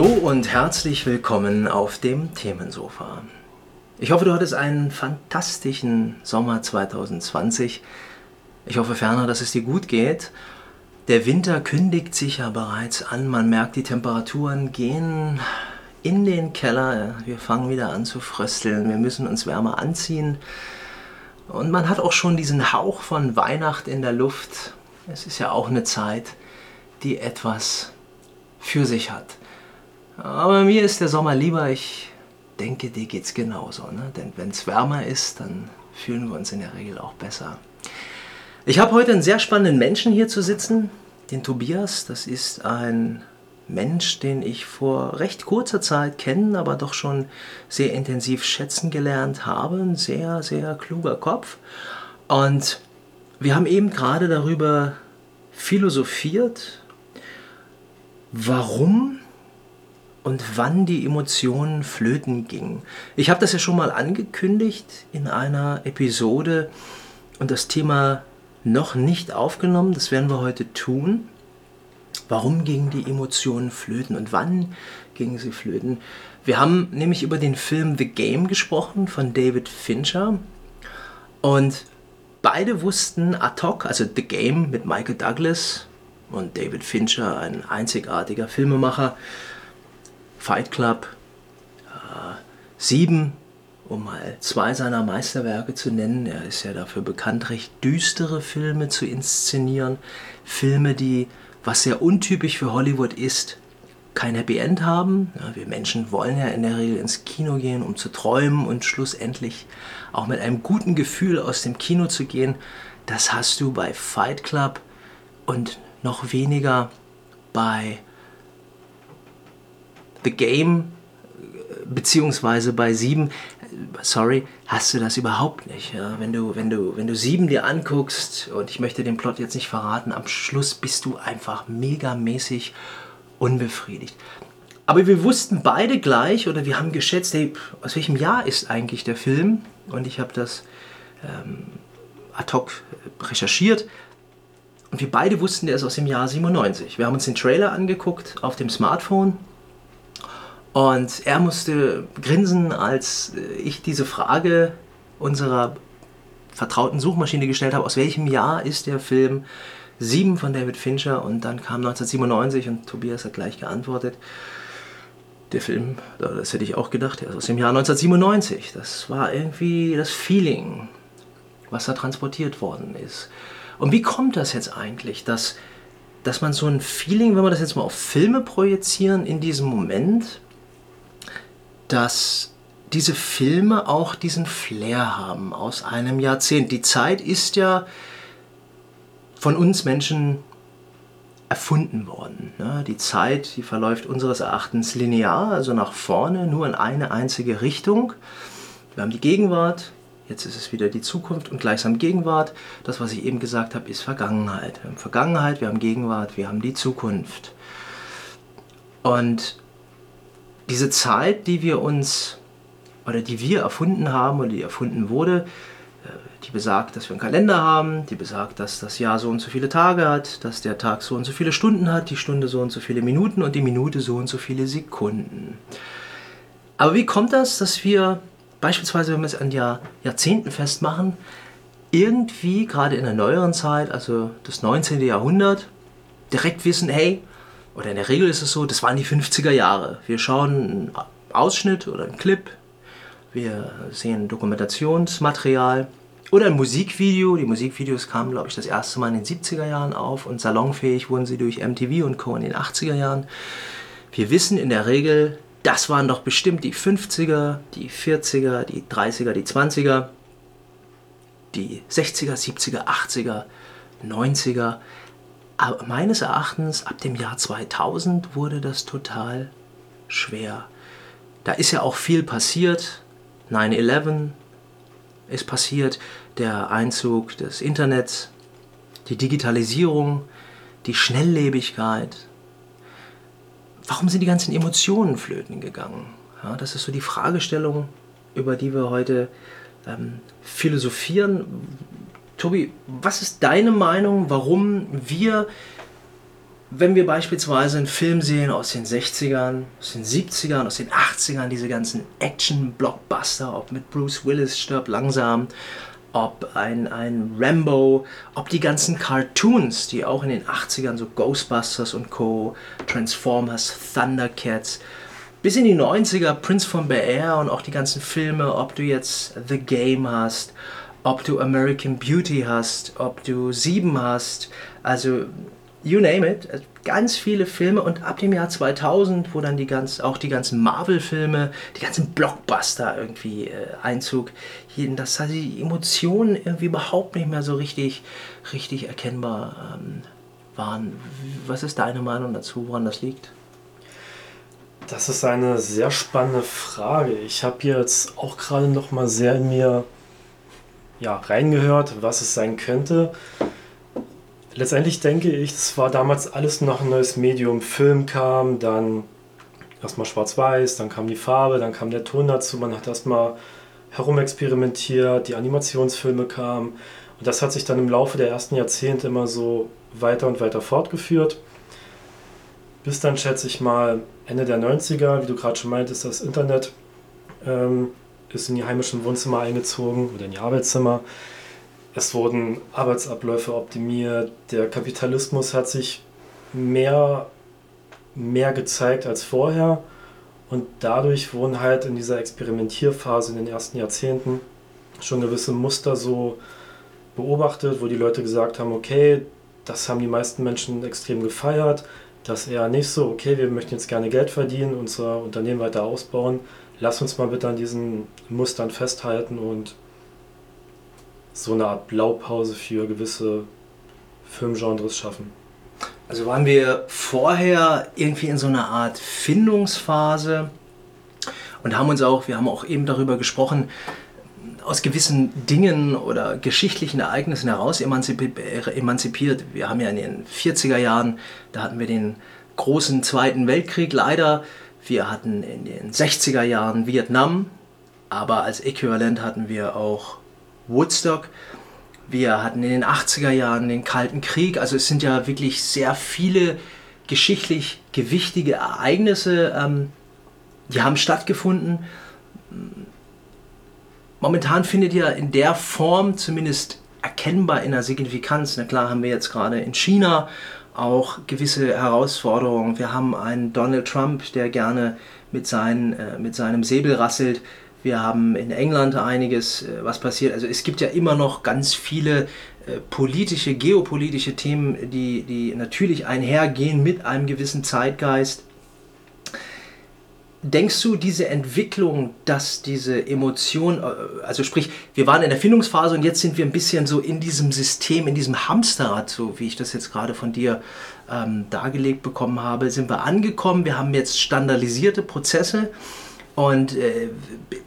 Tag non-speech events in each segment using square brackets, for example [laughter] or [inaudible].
Hallo und herzlich willkommen auf dem Themensofa. Ich hoffe, du hattest einen fantastischen Sommer 2020. Ich hoffe ferner, dass es dir gut geht. Der Winter kündigt sich ja bereits an. Man merkt, die Temperaturen gehen in den Keller. Wir fangen wieder an zu frösteln. Wir müssen uns wärmer anziehen. Und man hat auch schon diesen Hauch von Weihnacht in der Luft. Es ist ja auch eine Zeit, die etwas für sich hat. Aber mir ist der Sommer lieber. Ich denke, dir geht es genauso. Ne? Denn wenn es wärmer ist, dann fühlen wir uns in der Regel auch besser. Ich habe heute einen sehr spannenden Menschen hier zu sitzen, den Tobias. Das ist ein Mensch, den ich vor recht kurzer Zeit kennen, aber doch schon sehr intensiv schätzen gelernt habe. Ein sehr, sehr kluger Kopf. Und wir haben eben gerade darüber philosophiert, warum und wann die Emotionen flöten gingen. Ich habe das ja schon mal angekündigt in einer Episode und das Thema noch nicht aufgenommen. Das werden wir heute tun. Warum gingen die Emotionen flöten und wann gingen sie flöten? Wir haben nämlich über den Film The Game gesprochen von David Fincher und beide wussten ad hoc, also The Game mit Michael Douglas und David Fincher, ein einzigartiger Filmemacher, Fight Club, äh, Sieben, um mal zwei seiner Meisterwerke zu nennen. Er ist ja dafür bekannt, recht düstere Filme zu inszenieren. Filme, die, was sehr untypisch für Hollywood ist, kein Happy End haben. Ja, wir Menschen wollen ja in der Regel ins Kino gehen, um zu träumen und schlussendlich auch mit einem guten Gefühl aus dem Kino zu gehen. Das hast du bei Fight Club und noch weniger bei The Game beziehungsweise bei 7, sorry, hast du das überhaupt nicht. Ja? Wenn, du, wenn, du, wenn du 7 dir anguckst, und ich möchte den Plot jetzt nicht verraten, am Schluss bist du einfach megamäßig unbefriedigt. Aber wir wussten beide gleich oder wir haben geschätzt, hey, aus welchem Jahr ist eigentlich der Film? Und ich habe das ähm, ad hoc recherchiert. Und wir beide wussten, der ist aus dem Jahr 97. Wir haben uns den Trailer angeguckt auf dem Smartphone und er musste grinsen, als ich diese Frage unserer vertrauten Suchmaschine gestellt habe, aus welchem Jahr ist der Film 7 von David Fincher und dann kam 1997 und Tobias hat gleich geantwortet. Der Film, das hätte ich auch gedacht, aus dem Jahr 1997. Das war irgendwie das Feeling, was da transportiert worden ist. Und wie kommt das jetzt eigentlich, dass, dass man so ein Feeling, wenn wir das jetzt mal auf Filme projizieren, in diesem Moment dass diese Filme auch diesen Flair haben aus einem Jahrzehnt. Die Zeit ist ja von uns Menschen erfunden worden. Ne? Die Zeit, die verläuft unseres Erachtens linear, also nach vorne, nur in eine einzige Richtung. Wir haben die Gegenwart, jetzt ist es wieder die Zukunft und gleichsam Gegenwart. Das, was ich eben gesagt habe, ist Vergangenheit. Wir haben Vergangenheit, wir haben Gegenwart, wir haben die Zukunft. Und diese Zeit, die wir uns oder die wir erfunden haben oder die erfunden wurde, äh, die besagt, dass wir einen Kalender haben, die besagt, dass das Jahr so und so viele Tage hat, dass der Tag so und so viele Stunden hat, die Stunde so und so viele Minuten und die Minute so und so viele Sekunden. Aber wie kommt das, dass wir beispielsweise, wenn wir es an Jahr, Jahrzehnten festmachen, irgendwie gerade in der neueren Zeit, also das 19. Jahrhundert, direkt wissen, hey, oder in der Regel ist es so, das waren die 50er Jahre. Wir schauen einen Ausschnitt oder einen Clip, wir sehen Dokumentationsmaterial oder ein Musikvideo. Die Musikvideos kamen, glaube ich, das erste Mal in den 70er Jahren auf und salonfähig wurden sie durch MTV und Co. in den 80er Jahren. Wir wissen in der Regel, das waren doch bestimmt die 50er, die 40er, die 30er, die 20er, die 60er, 70er, 80er, 90er. Aber meines Erachtens ab dem Jahr 2000 wurde das total schwer. Da ist ja auch viel passiert. 9-11 ist passiert, der Einzug des Internets, die Digitalisierung, die Schnelllebigkeit. Warum sind die ganzen Emotionen flöten gegangen? Ja, das ist so die Fragestellung, über die wir heute ähm, philosophieren. Tobi, was ist deine Meinung, warum wir wenn wir beispielsweise einen Film sehen aus den 60ern, aus den 70ern, aus den 80ern, diese ganzen Action-Blockbuster, ob mit Bruce Willis stirbt langsam, ob ein, ein Rambo, ob die ganzen Cartoons, die auch in den 80ern, so Ghostbusters und Co., Transformers, Thundercats, bis in die 90er, Prince von Bel Air und auch die ganzen Filme, ob du jetzt The Game hast, ob du American Beauty hast, ob du Sieben hast, also you name it, ganz viele Filme und ab dem Jahr 2000, wo dann die ganz, auch die ganzen Marvel-Filme, die ganzen Blockbuster irgendwie äh, Einzug hielten, dass da die Emotionen irgendwie überhaupt nicht mehr so richtig, richtig erkennbar ähm, waren. Was ist deine Meinung dazu, woran das liegt? Das ist eine sehr spannende Frage. Ich habe jetzt auch gerade noch mal sehr in mir ja, reingehört, was es sein könnte. Letztendlich denke ich, es war damals alles noch ein neues Medium. Film kam, dann erstmal schwarz-weiß, dann kam die Farbe, dann kam der Ton dazu. Man hat erstmal herumexperimentiert, die Animationsfilme kamen. Und das hat sich dann im Laufe der ersten Jahrzehnte immer so weiter und weiter fortgeführt. Bis dann, schätze ich mal, Ende der 90er, wie du gerade schon meintest, das Internet ähm, ist in die heimischen Wohnzimmer eingezogen oder in die Arbeitszimmer. Es wurden Arbeitsabläufe optimiert, der Kapitalismus hat sich mehr, mehr gezeigt als vorher. Und dadurch wurden halt in dieser Experimentierphase in den ersten Jahrzehnten schon gewisse Muster so beobachtet, wo die Leute gesagt haben, okay, das haben die meisten Menschen extrem gefeiert, das eher nicht so, okay, wir möchten jetzt gerne Geld verdienen, unser Unternehmen weiter ausbauen, lass uns mal bitte an diesen Mustern festhalten und so eine Art Blaupause für gewisse Filmgenres schaffen. Also waren wir vorher irgendwie in so einer Art Findungsphase und haben uns auch, wir haben auch eben darüber gesprochen, aus gewissen Dingen oder geschichtlichen Ereignissen heraus emanzipiert. Wir haben ja in den 40er Jahren, da hatten wir den großen Zweiten Weltkrieg leider. Wir hatten in den 60er Jahren Vietnam, aber als Äquivalent hatten wir auch Woodstock. Wir hatten in den 80er Jahren den Kalten Krieg. Also es sind ja wirklich sehr viele geschichtlich gewichtige Ereignisse, ähm, die haben stattgefunden. Momentan findet ja in der Form zumindest erkennbar in der Signifikanz. Na klar haben wir jetzt gerade in China auch gewisse Herausforderungen. Wir haben einen Donald Trump, der gerne mit, seinen, äh, mit seinem Säbel rasselt. Wir haben in England einiges, äh, was passiert. Also es gibt ja immer noch ganz viele äh, politische, geopolitische Themen, die, die natürlich einhergehen mit einem gewissen Zeitgeist. Denkst du, diese Entwicklung, dass diese Emotion, äh, also sprich, wir waren in der Findungsphase und jetzt sind wir ein bisschen so in diesem System, in diesem Hamsterrad, so wie ich das jetzt gerade von dir ähm, dargelegt bekommen habe, sind wir angekommen. Wir haben jetzt standardisierte Prozesse und äh,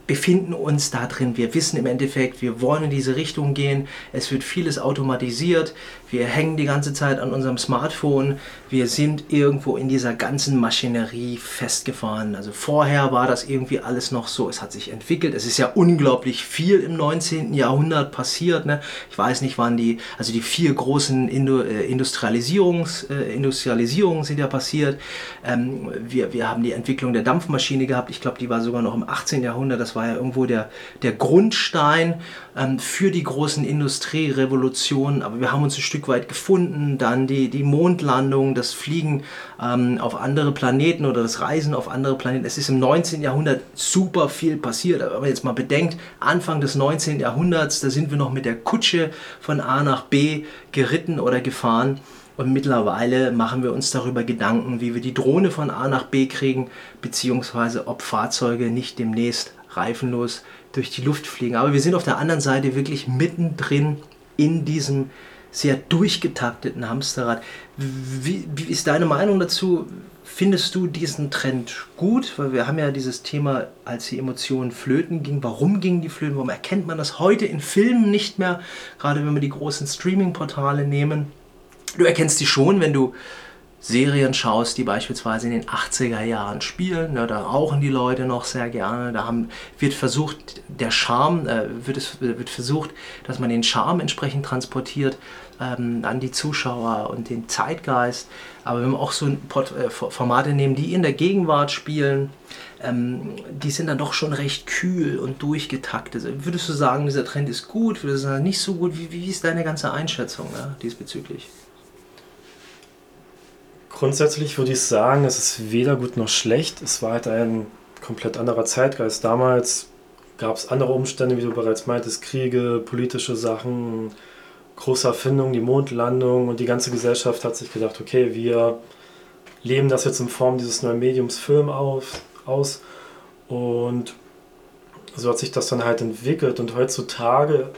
befinden uns da drin. Wir wissen im Endeffekt, wir wollen in diese Richtung gehen. Es wird vieles automatisiert. Wir hängen die ganze Zeit an unserem Smartphone. Wir sind irgendwo in dieser ganzen Maschinerie festgefahren. Also vorher war das irgendwie alles noch so. Es hat sich entwickelt. Es ist ja unglaublich viel im 19. Jahrhundert passiert. Ne? Ich weiß nicht, wann die, also die vier großen Indu äh, Industrialisierungs, äh, Industrialisierungen sind ja passiert. Ähm, wir, wir haben die Entwicklung der Dampfmaschine gehabt. Ich glaube, die war sogar noch im 18. Jahrhundert. Das war ja irgendwo der, der Grundstein ähm, für die großen Industrierevolutionen. Aber wir haben uns ein Stück weit gefunden. Dann die, die Mondlandung, das Fliegen ähm, auf andere Planeten oder das Reisen auf andere Planeten. Es ist im 19. Jahrhundert super viel passiert. Aber wenn man jetzt mal bedenkt, Anfang des 19. Jahrhunderts, da sind wir noch mit der Kutsche von A nach B geritten oder gefahren. Und mittlerweile machen wir uns darüber Gedanken, wie wir die Drohne von A nach B kriegen, beziehungsweise ob Fahrzeuge nicht demnächst reifenlos durch die Luft fliegen. Aber wir sind auf der anderen Seite wirklich mittendrin in diesem sehr durchgetakteten Hamsterrad. Wie, wie, ist deine Meinung dazu? Findest du diesen Trend gut? Weil wir haben ja dieses Thema, als die Emotionen flöten gingen. Warum gingen die flöten? Warum erkennt man das heute in Filmen nicht mehr? Gerade wenn wir die großen Streaming-Portale nehmen. Du erkennst die schon, wenn du Serien schaust, die beispielsweise in den 80er Jahren spielen, ne, da rauchen die Leute noch sehr gerne, da haben, wird versucht, der Charme, äh, wird, es, wird versucht, dass man den Charme entsprechend transportiert ähm, an die Zuschauer und den Zeitgeist. Aber wenn wir auch so Port äh, Formate nehmen, die in der Gegenwart spielen, ähm, die sind dann doch schon recht kühl und durchgetaktet. Würdest du sagen, dieser Trend ist gut, würdest du sagen, nicht so gut? Wie, wie ist deine ganze Einschätzung ne, diesbezüglich? Grundsätzlich würde ich sagen, es ist weder gut noch schlecht. Es war halt ein komplett anderer Zeitgeist. Damals gab es andere Umstände, wie du bereits meintest, Kriege, politische Sachen, große Erfindung, die Mondlandung und die ganze Gesellschaft hat sich gedacht, okay, wir leben das jetzt in Form dieses neuen Mediums Film auf, aus und so hat sich das dann halt entwickelt und heutzutage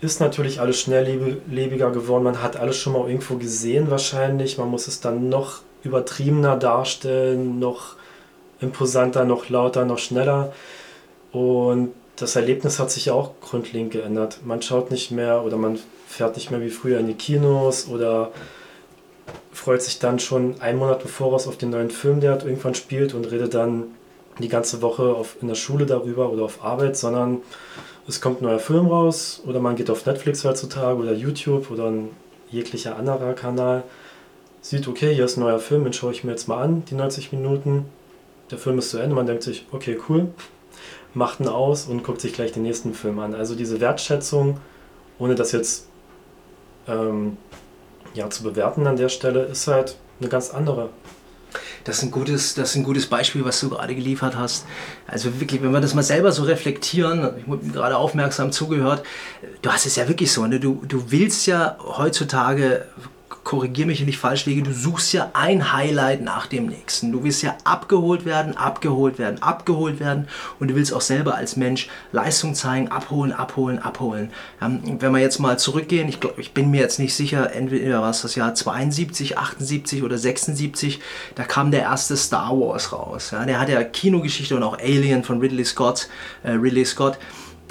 ist natürlich alles schnelllebiger geworden. Man hat alles schon mal irgendwo gesehen wahrscheinlich. Man muss es dann noch übertriebener darstellen, noch imposanter, noch lauter, noch schneller. Und das Erlebnis hat sich ja auch grundlegend geändert. Man schaut nicht mehr oder man fährt nicht mehr wie früher in die Kinos oder freut sich dann schon einen Monat bevor auf den neuen Film, der irgendwann spielt und redet dann die ganze Woche auf, in der Schule darüber oder auf Arbeit, sondern es kommt ein neuer Film raus oder man geht auf Netflix heutzutage oder YouTube oder ein jeglicher anderer Kanal, sieht, okay, hier ist ein neuer Film, den schaue ich mir jetzt mal an, die 90 Minuten. Der Film ist zu Ende, man denkt sich, okay, cool, macht ihn aus und guckt sich gleich den nächsten Film an. Also diese Wertschätzung, ohne das jetzt ähm, ja, zu bewerten an der Stelle, ist halt eine ganz andere. Das ist, ein gutes, das ist ein gutes Beispiel, was du gerade geliefert hast. Also wirklich, wenn wir das mal selber so reflektieren, ich habe gerade aufmerksam zugehört, du hast es ja wirklich so, ne? du, du willst ja heutzutage korrigiere mich, wenn ich falsch liege, du suchst ja ein Highlight nach dem nächsten. Du willst ja abgeholt werden, abgeholt werden, abgeholt werden und du willst auch selber als Mensch Leistung zeigen, abholen, abholen, abholen. Ähm, wenn wir jetzt mal zurückgehen, ich glaube, ich bin mir jetzt nicht sicher, entweder war es das Jahr 72, 78 oder 76, da kam der erste Star Wars raus. Ja, der hat ja Kinogeschichte und auch Alien von Ridley Scott, äh, Ridley Scott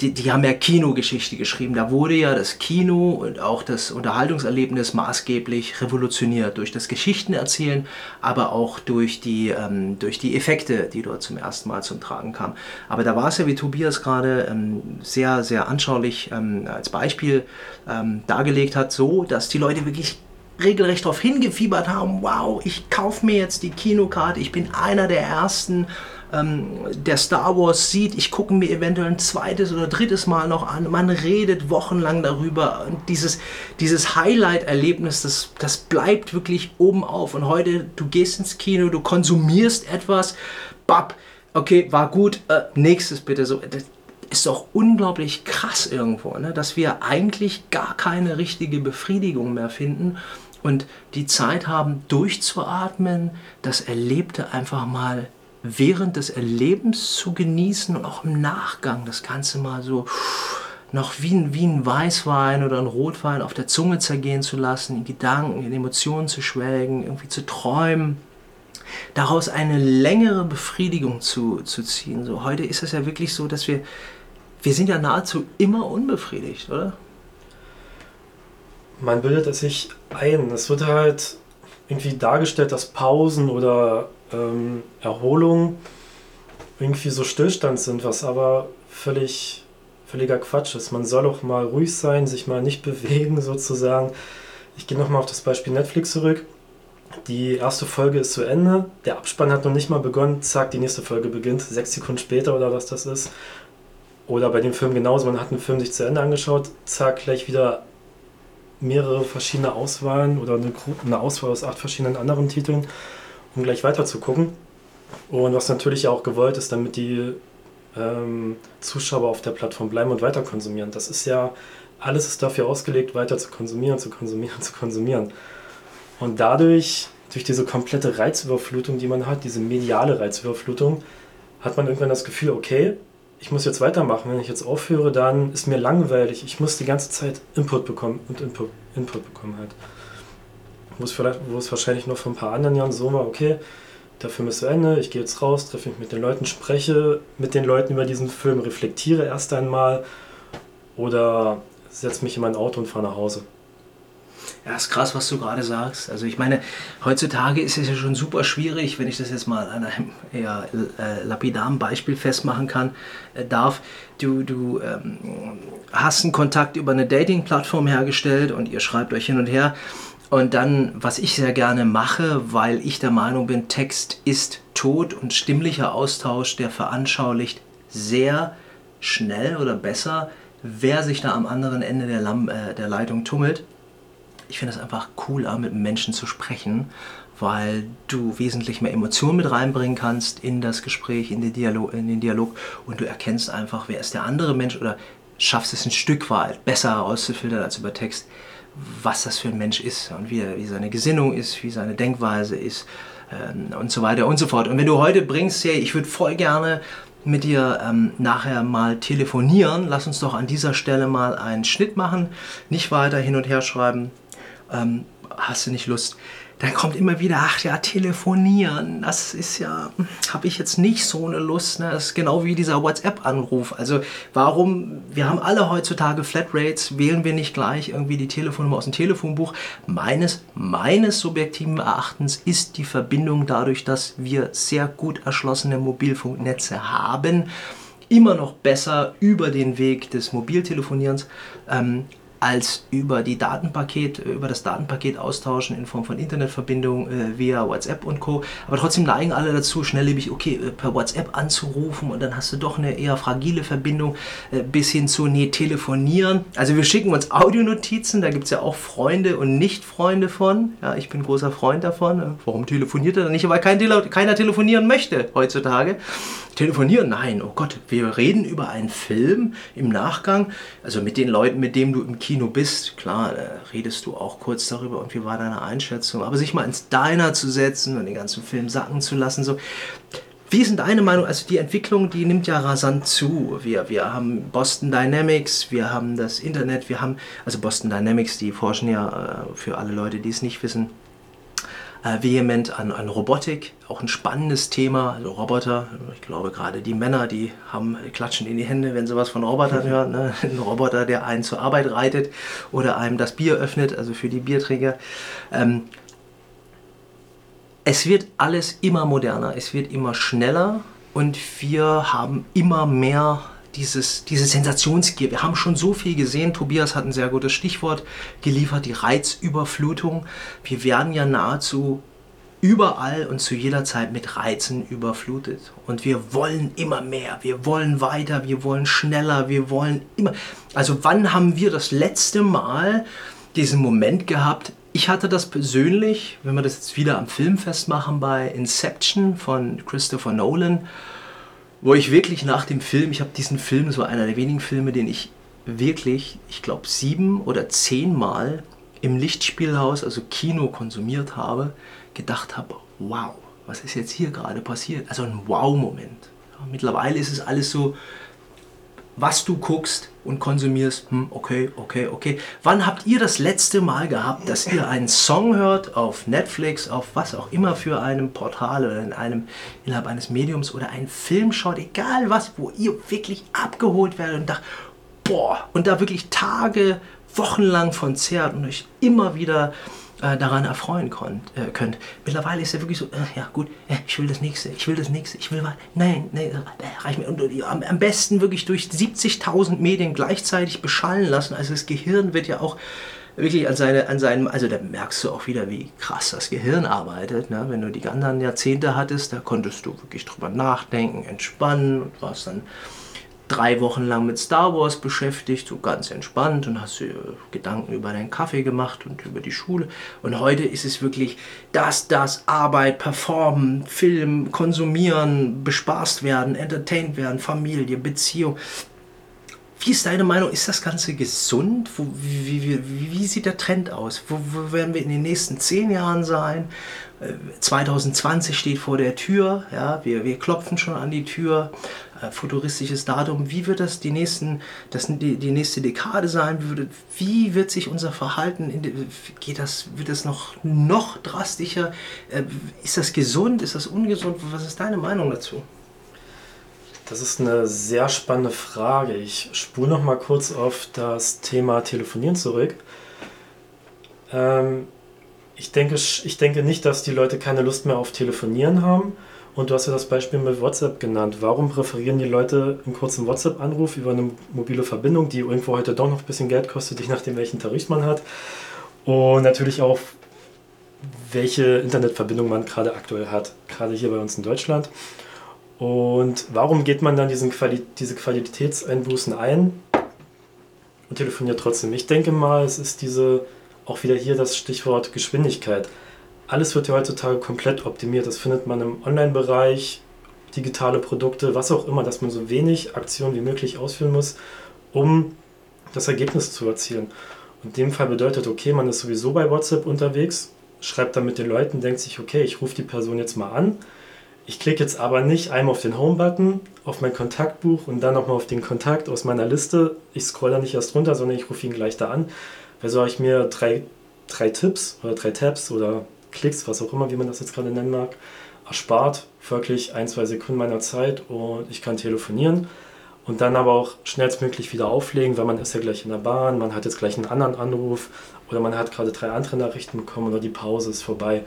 die, die haben ja Kinogeschichte geschrieben. Da wurde ja das Kino und auch das Unterhaltungserlebnis maßgeblich revolutioniert durch das Geschichtenerzählen, aber auch durch die, ähm, durch die Effekte, die dort zum ersten Mal zum Tragen kamen. Aber da war es ja, wie Tobias gerade ähm, sehr, sehr anschaulich ähm, als Beispiel ähm, dargelegt hat, so, dass die Leute wirklich regelrecht darauf hingefiebert haben, wow, ich kaufe mir jetzt die Kinokarte, ich bin einer der Ersten, ähm, der Star Wars sieht, ich gucke mir eventuell ein zweites oder drittes Mal noch an. Man redet wochenlang darüber. Und dieses, dieses Highlight-Erlebnis, das, das bleibt wirklich oben auf. Und heute, du gehst ins Kino, du konsumierst etwas, bab, okay, war gut, äh, nächstes bitte. So, das ist doch unglaublich krass irgendwo, ne? dass wir eigentlich gar keine richtige Befriedigung mehr finden und die Zeit haben, durchzuatmen, das Erlebte einfach mal während des Erlebens zu genießen und auch im Nachgang das Ganze mal so noch wie ein, wie ein Weißwein oder ein Rotwein auf der Zunge zergehen zu lassen, in Gedanken, in Emotionen zu schwelgen, irgendwie zu träumen, daraus eine längere Befriedigung zu, zu ziehen. So, heute ist es ja wirklich so, dass wir, wir sind ja nahezu immer unbefriedigt, oder? Man bildet es sich ein. Es wird halt irgendwie dargestellt, dass Pausen oder ähm, Erholung irgendwie so Stillstand sind, was aber völlig völliger Quatsch ist. Man soll auch mal ruhig sein, sich mal nicht [laughs] bewegen sozusagen. Ich gehe nochmal auf das Beispiel Netflix zurück. Die erste Folge ist zu Ende, der Abspann hat noch nicht mal begonnen, zack, die nächste Folge beginnt, sechs Sekunden später oder was das ist. Oder bei dem Film genauso, man hat einen Film sich zu Ende angeschaut, zack, gleich wieder mehrere verschiedene Auswahlen oder eine, eine Auswahl aus acht verschiedenen anderen Titeln um gleich weiter zu gucken. Und was natürlich auch gewollt ist, damit die ähm, Zuschauer auf der Plattform bleiben und weiter konsumieren. Das ist ja, alles ist dafür ausgelegt, weiter zu konsumieren, zu konsumieren, [laughs] zu konsumieren. Und dadurch, durch diese komplette Reizüberflutung, die man hat, diese mediale Reizüberflutung, hat man irgendwann das Gefühl, okay, ich muss jetzt weitermachen. Wenn ich jetzt aufhöre, dann ist mir langweilig. Ich muss die ganze Zeit Input bekommen und Input, Input bekommen halt wo es, vielleicht, wo es wahrscheinlich noch vor ein paar anderen Jahren so war, okay, der Film ist zu Ende, ich gehe jetzt raus, treffe mich mit den Leuten, spreche mit den Leuten über diesen Film, reflektiere erst einmal oder setze mich in mein Auto und fahre nach Hause. Ja, ist krass, was du gerade sagst. Also ich meine, heutzutage ist es ja schon super schwierig, wenn ich das jetzt mal an einem eher äh, lapidaren Beispiel festmachen kann, äh, darf. Du, du ähm, hast einen Kontakt über eine Dating-Plattform hergestellt und ihr schreibt euch hin und her. Und dann, was ich sehr gerne mache, weil ich der Meinung bin, Text ist tot und stimmlicher Austausch, der veranschaulicht sehr schnell oder besser, wer sich da am anderen Ende der, Lam äh, der Leitung tummelt. Ich finde es einfach cooler, mit Menschen zu sprechen, weil du wesentlich mehr Emotionen mit reinbringen kannst in das Gespräch, in den, Dialog, in den Dialog. Und du erkennst einfach, wer ist der andere Mensch oder schaffst es ein Stück weit besser herauszufiltern als über Text, was das für ein Mensch ist und wie, wie seine Gesinnung ist, wie seine Denkweise ist ähm, und so weiter und so fort. Und wenn du heute bringst, hey, ich würde voll gerne mit dir ähm, nachher mal telefonieren, lass uns doch an dieser Stelle mal einen Schnitt machen, nicht weiter hin und her schreiben, ähm, hast du nicht Lust? Dann kommt immer wieder, ach ja, telefonieren, das ist ja, habe ich jetzt nicht so eine Lust. Ne? Das ist genau wie dieser WhatsApp-Anruf. Also warum, wir haben alle heutzutage Flatrates, wählen wir nicht gleich irgendwie die Telefonnummer aus dem Telefonbuch? Meines, meines subjektiven Erachtens ist die Verbindung dadurch, dass wir sehr gut erschlossene Mobilfunknetze haben, immer noch besser über den Weg des Mobiltelefonierens. Ähm, als über die Datenpaket, äh, über das Datenpaket austauschen in Form von Internetverbindung äh, via WhatsApp und Co. Aber trotzdem neigen alle dazu, schnelllebig, okay, äh, per WhatsApp anzurufen und dann hast du doch eine eher fragile Verbindung äh, bis hin zu, nee, telefonieren. Also wir schicken uns Audionotizen, da gibt es ja auch Freunde und Nicht-Freunde von. Ja, ich bin großer Freund davon. Äh, warum telefoniert er dann nicht? Weil kein Tele keiner telefonieren möchte heutzutage. Telefonieren? Nein, oh Gott, wir reden über einen Film im Nachgang, also mit den Leuten, mit denen du im Kino bist. Klar, redest du auch kurz darüber und wie war deine Einschätzung. Aber sich mal ins Diner zu setzen und den ganzen Film sacken zu lassen, so. Wie ist denn deine Meinung? Also die Entwicklung, die nimmt ja rasant zu. Wir, wir haben Boston Dynamics, wir haben das Internet, wir haben, also Boston Dynamics, die forschen ja äh, für alle Leute, die es nicht wissen, vehement an, an Robotik, auch ein spannendes Thema, also Roboter. Ich glaube gerade die Männer, die haben klatschen in die Hände, wenn sie was von Robotern [laughs] hören. Ne? Ein Roboter, der einen zur Arbeit reitet oder einem das Bier öffnet, also für die Bierträger. Ähm, es wird alles immer moderner, es wird immer schneller und wir haben immer mehr dieses, diese Sensationsgier. Wir haben schon so viel gesehen. Tobias hat ein sehr gutes Stichwort geliefert, die Reizüberflutung. Wir werden ja nahezu überall und zu jeder Zeit mit Reizen überflutet. Und wir wollen immer mehr, wir wollen weiter, wir wollen schneller, wir wollen immer. Also wann haben wir das letzte Mal diesen Moment gehabt? Ich hatte das persönlich, wenn wir das jetzt wieder am Film festmachen, bei Inception von Christopher Nolan wo ich wirklich nach dem Film, ich habe diesen Film, so einer der wenigen Filme, den ich wirklich, ich glaube, sieben oder zehnmal im Lichtspielhaus, also Kino, konsumiert habe, gedacht habe, wow, was ist jetzt hier gerade passiert? Also ein Wow-Moment. Ja, mittlerweile ist es alles so, was du guckst und konsumierst, hm, okay, okay, okay. Wann habt ihr das letzte Mal gehabt, dass ihr einen Song hört auf Netflix, auf was auch immer für einem Portal oder in einem, innerhalb eines Mediums oder einen Film schaut, egal was, wo ihr wirklich abgeholt werdet und dacht, boah, und da wirklich Tage, Wochenlang von zehrt und euch immer wieder äh, daran erfreuen konnt, äh, könnt. Mittlerweile ist er wirklich so, äh, ja gut, äh, ich will das nächste, ich will das nächste, ich will was, nein, nein, äh, reicht mir. Und, und am, am, besten wirklich durch 70.000 Medien gleichzeitig beschallen lassen. Also das Gehirn wird ja auch wirklich an, seine, an seinem, also da merkst du auch wieder, wie krass das Gehirn arbeitet. Ne? Wenn du die anderen Jahrzehnte hattest, da konntest du wirklich drüber nachdenken, entspannen und warst dann drei Wochen lang mit Star Wars beschäftigt, so ganz entspannt und hast dir Gedanken über deinen Kaffee gemacht und über die Schule. Und heute ist es wirklich das, das, Arbeit, Performen, Film, konsumieren, bespaßt werden, entertained werden, Familie, Beziehung. Wie ist deine Meinung? Ist das Ganze gesund? Wo, wie, wie, wie, sieht der Trend aus? Wo, wo werden wir in den nächsten zehn Jahren sein? 2020 äh, steht vor der Tür, ja, wir, wir klopfen schon an die Tür äh, futuristisches Datum, wie wird das die, nächsten, das die, die nächste Dekade sein, wie wird, wie wird sich unser Verhalten, in, geht das, wird das noch, noch drastischer, äh, ist das gesund, ist das ungesund, was ist deine Meinung dazu? Das ist eine sehr spannende Frage. Ich spule noch mal kurz auf das Thema Telefonieren zurück. Ähm, ich, denke, ich denke nicht, dass die Leute keine Lust mehr auf Telefonieren haben. Und du hast ja das Beispiel mit WhatsApp genannt. Warum präferieren die Leute einen kurzen WhatsApp-Anruf über eine mobile Verbindung, die irgendwo heute doch noch ein bisschen Geld kostet, [laughs] je nachdem welchen Tarif man hat? Und natürlich auch, welche Internetverbindung man gerade aktuell hat, gerade hier bei uns in Deutschland. Und warum geht man dann diesen Quali diese Qualitätseinbußen ein und telefoniert trotzdem? Ich denke mal, es ist diese, auch wieder hier das Stichwort Geschwindigkeit. Alles wird ja heutzutage komplett optimiert. Das findet man im Online-Bereich, digitale Produkte, was auch immer, dass man so wenig Aktionen wie möglich ausführen muss, um das Ergebnis zu erzielen. Und in dem Fall bedeutet, okay, man ist sowieso bei WhatsApp unterwegs, schreibt dann mit den Leuten, denkt sich, okay, ich rufe die Person jetzt mal an, ich klicke jetzt aber nicht einmal auf den Home-Button, auf mein Kontaktbuch und dann nochmal auf den Kontakt aus meiner Liste. Ich scroll da nicht erst runter, sondern ich rufe ihn gleich da an. Also habe ich mir drei, drei Tipps oder drei Tabs oder Klicks, was auch immer, wie man das jetzt gerade nennen mag, erspart. Wirklich ein, zwei Sekunden meiner Zeit und ich kann telefonieren und dann aber auch schnellstmöglich wieder auflegen, weil man ist ja gleich in der Bahn, man hat jetzt gleich einen anderen Anruf oder man hat gerade drei andere Nachrichten bekommen oder die Pause ist vorbei.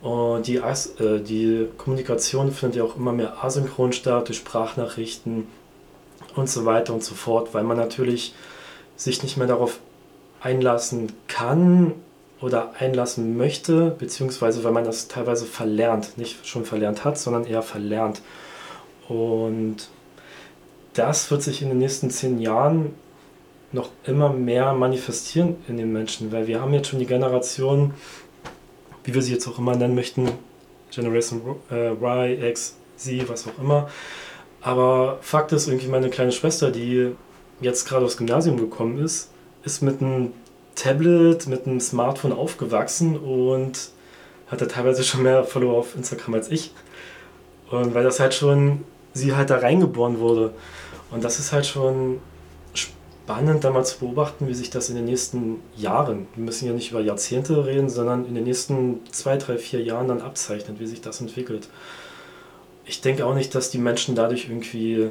Und die, äh, die Kommunikation findet ja auch immer mehr asynchron statt, durch Sprachnachrichten und so weiter und so fort, weil man natürlich sich nicht mehr darauf einlassen kann oder einlassen möchte, beziehungsweise weil man das teilweise verlernt, nicht schon verlernt hat, sondern eher verlernt. Und das wird sich in den nächsten zehn Jahren noch immer mehr manifestieren in den Menschen, weil wir haben jetzt schon die Generation, wie wir sie jetzt auch immer nennen möchten, Generation äh, Y, X, Z, was auch immer. Aber Fakt ist, irgendwie meine kleine Schwester, die jetzt gerade aufs Gymnasium gekommen ist, ist mit einem Tablet, mit einem Smartphone aufgewachsen und hatte teilweise schon mehr Follower auf Instagram als ich. Und weil das halt schon, sie halt da reingeboren wurde. Und das ist halt schon spannend, da mal zu beobachten, wie sich das in den nächsten Jahren, wir müssen ja nicht über Jahrzehnte reden, sondern in den nächsten zwei, drei, vier Jahren dann abzeichnet, wie sich das entwickelt. Ich denke auch nicht, dass die Menschen dadurch irgendwie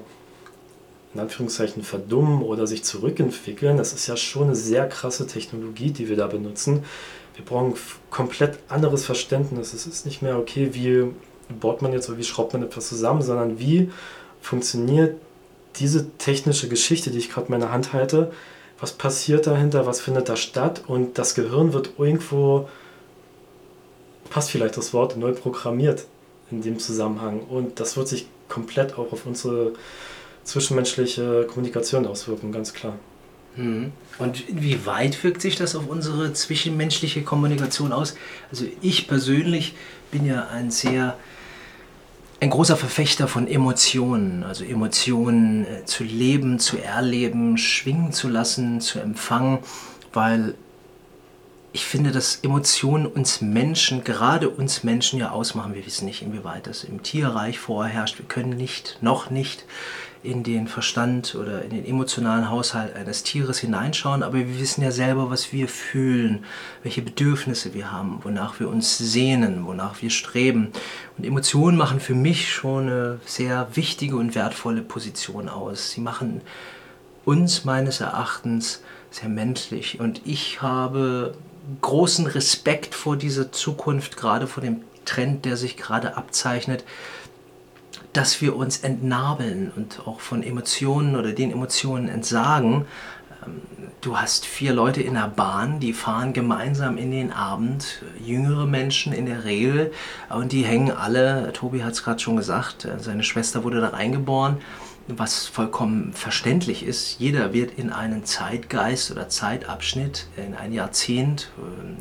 in Anführungszeichen verdummen oder sich zurückentwickeln. Das ist ja schon eine sehr krasse Technologie, die wir da benutzen. Wir brauchen komplett anderes Verständnis. Es ist nicht mehr okay, wie baut man jetzt oder wie schraubt man etwas zusammen, sondern wie funktioniert diese technische Geschichte, die ich gerade in meiner Hand halte, was passiert dahinter, was findet da statt und das Gehirn wird irgendwo, passt vielleicht das Wort, neu programmiert in dem Zusammenhang und das wird sich komplett auch auf unsere zwischenmenschliche Kommunikation auswirken, ganz klar. Mhm. Und wie weit wirkt sich das auf unsere zwischenmenschliche Kommunikation aus? Also ich persönlich bin ja ein sehr ein großer Verfechter von Emotionen, also Emotionen äh, zu leben, zu erleben, schwingen zu lassen, zu empfangen, weil ich finde, dass Emotionen uns Menschen, gerade uns Menschen ja ausmachen. Wir wissen nicht, inwieweit das im Tierreich vorherrscht. Wir können nicht, noch nicht in den Verstand oder in den emotionalen Haushalt eines Tieres hineinschauen, aber wir wissen ja selber, was wir fühlen, welche Bedürfnisse wir haben, wonach wir uns sehnen, wonach wir streben. Und Emotionen machen für mich schon eine sehr wichtige und wertvolle Position aus. Sie machen uns meines Erachtens sehr menschlich und ich habe großen Respekt vor dieser Zukunft, gerade vor dem Trend, der sich gerade abzeichnet, dass wir uns entnabeln und auch von Emotionen oder den Emotionen entsagen. Ähm, du hast vier Leute in der Bahn, die fahren gemeinsam in den Abend, jüngere Menschen in der Regel, und die hängen alle, Tobi hat es gerade schon gesagt, äh, seine Schwester wurde da reingeboren, was vollkommen verständlich ist. Jeder wird in einen Zeitgeist oder Zeitabschnitt, in ein Jahrzehnt,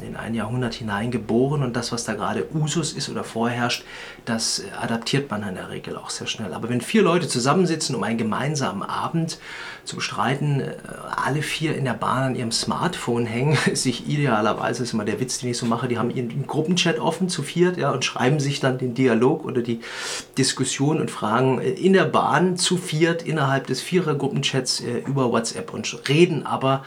äh, in ein Jahrhundert hineingeboren und das, was da gerade Usus ist oder vorherrscht, das adaptiert man in der Regel auch sehr schnell. Aber wenn vier Leute zusammensitzen, um einen gemeinsamen Abend zu bestreiten, äh, alle vier in der Bahn an ihrem Smartphone hängen, [laughs] sich idealerweise, das ist immer der Witz, den ich so mache, die haben ihren Gruppenchat offen zu viert ja, und schreiben sich dann den Dialog oder die Diskussion und fragen in der Bahn zu viert innerhalb des Vierer-Gruppenchats äh, über WhatsApp und reden aber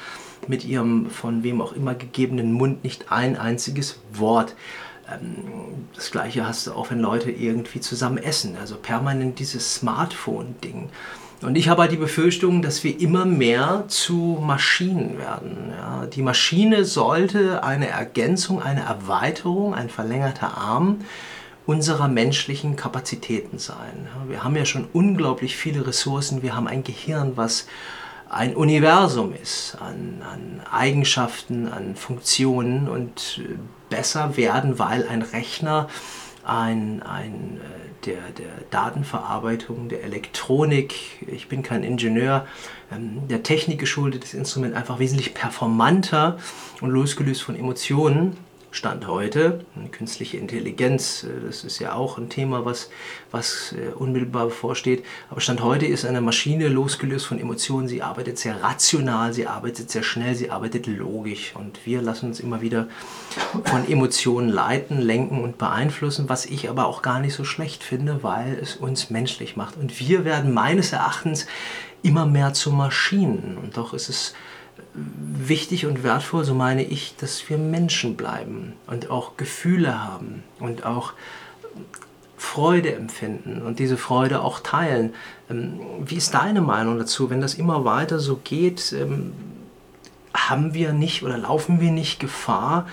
mit ihrem von wem auch immer gegebenen Mund nicht ein einziges Wort. Ähm, das gleiche hast du auch, wenn Leute irgendwie zusammen essen. Also permanent dieses Smartphone-Ding. Und ich habe halt die Befürchtung, dass wir immer mehr zu Maschinen werden. Ja, die Maschine sollte eine Ergänzung, eine Erweiterung, ein verlängerter Arm unserer menschlichen Kapazitäten sein. Wir haben ja schon unglaublich viele Ressourcen. Wir haben ein Gehirn, was ein Universum ist an, an Eigenschaften, an Funktionen und besser werden, weil ein Rechner ein, ein äh, der, der Datenverarbeitung, der Elektronik, ich bin kein Ingenieur, ähm, der Technik geschuldetes Instrument einfach wesentlich performanter und losgelöst von Emotionen Stand heute, künstliche Intelligenz, äh, das ist ja auch ein Thema, was, was äh, unmittelbar bevorsteht. Aber Stand heute ist eine Maschine losgelöst von Emotionen. Sie arbeitet sehr rational, sie arbeitet sehr schnell, sie arbeitet logisch. Und wir lassen uns immer wieder von Emotionen leiten, lenken und beeinflussen, was ich aber auch gar nicht so schlecht finde, weil es uns menschlich macht. Und wir werden meines Erachtens immer mehr zu Maschinen. Und doch ist es wichtig und wertvoll, so meine ich, dass wir Menschen bleiben und auch Gefühle haben und auch Freude empfinden und diese Freude auch teilen. Ähm, wie ist deine Meinung dazu, wenn das immer weiter so geht? Ähm, haben wir nicht oder laufen wir nicht Gefahr,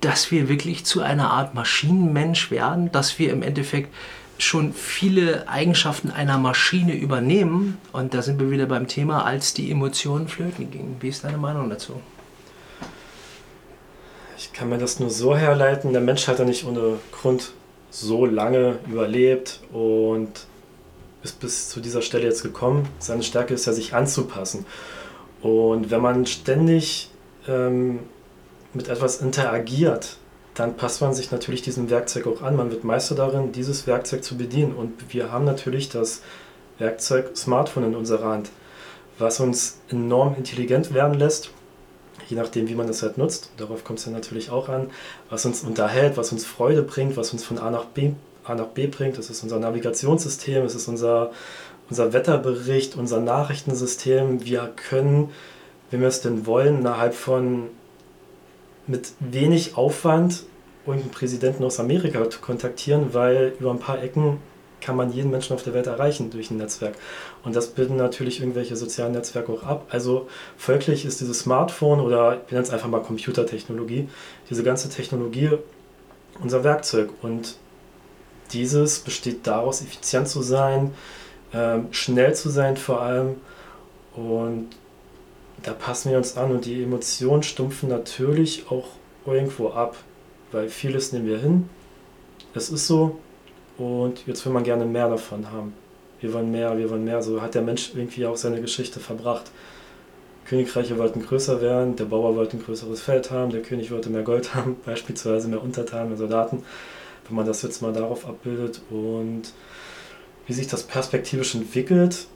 dass wir wirklich zu einer Art Maschinenmensch werden, dass wir im Endeffekt schon viele Eigenschaften einer Maschine übernehmen. Und da sind wir wieder beim Thema, als die Emotionen flöten gingen. Wie ist deine Meinung dazu? Ich kann mir das nur so herleiten, der Mensch hat ja nicht ohne Grund so lange überlebt und ist bis zu dieser Stelle jetzt gekommen. Seine Stärke ist ja, sich anzupassen. Und wenn man ständig ähm, mit etwas interagiert, dann passt man sich natürlich diesem Werkzeug auch an. Man wird Meister darin, dieses Werkzeug zu bedienen. Und wir haben natürlich das Werkzeug Smartphone in unserer Hand, was uns enorm intelligent werden lässt, je nachdem, wie man das halt nutzt. Darauf kommt es ja natürlich auch an, was uns unterhält, was uns Freude bringt, was uns von A nach B, A nach B bringt. Das ist unser Navigationssystem, es ist unser, unser Wetterbericht, unser Nachrichtensystem. Wir können, wenn wir es denn wollen, innerhalb von mit wenig Aufwand irgendeinen Präsidenten aus Amerika zu kontaktieren, weil über ein paar Ecken kann man jeden Menschen auf der Welt erreichen durch ein Netzwerk. Und das bilden natürlich irgendwelche sozialen Netzwerke auch ab. Also folglich ist dieses Smartphone oder ich nenne es einfach mal Computertechnologie, diese ganze Technologie unser Werkzeug. Und dieses besteht daraus, effizient zu sein, ähm, schnell zu sein vor allem und da passen wir uns an und die Emotionen stumpfen natürlich auch irgendwo ab, weil vieles nehmen wir hin. Es ist so und jetzt will man gerne mehr davon haben. Wir wollen mehr, wir wollen mehr. So hat der Mensch irgendwie auch seine Geschichte verbracht. Königreiche wollten größer werden, der Bauer wollte ein größeres Feld haben, der König wollte mehr Gold [laughs] haben, beispielsweise mehr Untertanen, mehr Soldaten. Wenn man das jetzt mal darauf abbildet und wie sich das perspektivisch entwickelt,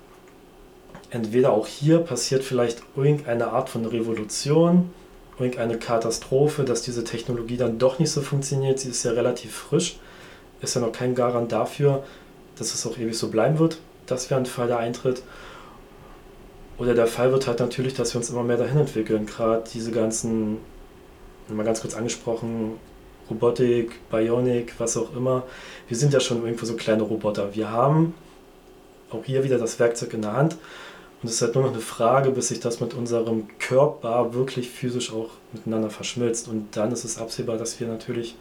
entweder auch hier passiert vielleicht irgendeine Art von Revolution, irgendeine Katastrophe, dass diese Technologie dann doch nicht so funktioniert. Sie ist ja relativ frisch, ist ja noch kein Garant dafür, dass es auch ewig so bleiben wird, dass wir ein Fall da eintritt. Oder der Fall wird halt natürlich, dass wir uns immer mehr dahin entwickeln. Gerade diese ganzen, mal ganz kurz angesprochen, Robotik, Bionik, was auch immer. Wir sind ja schon irgendwo so kleine Roboter. Wir haben auch hier wieder das Werkzeug in der Hand und es ist halt nur noch eine Frage, bis sich das mit unserem Körper wirklich physisch auch miteinander verschmilzt. Und dann ist es absehbar, dass wir natürlich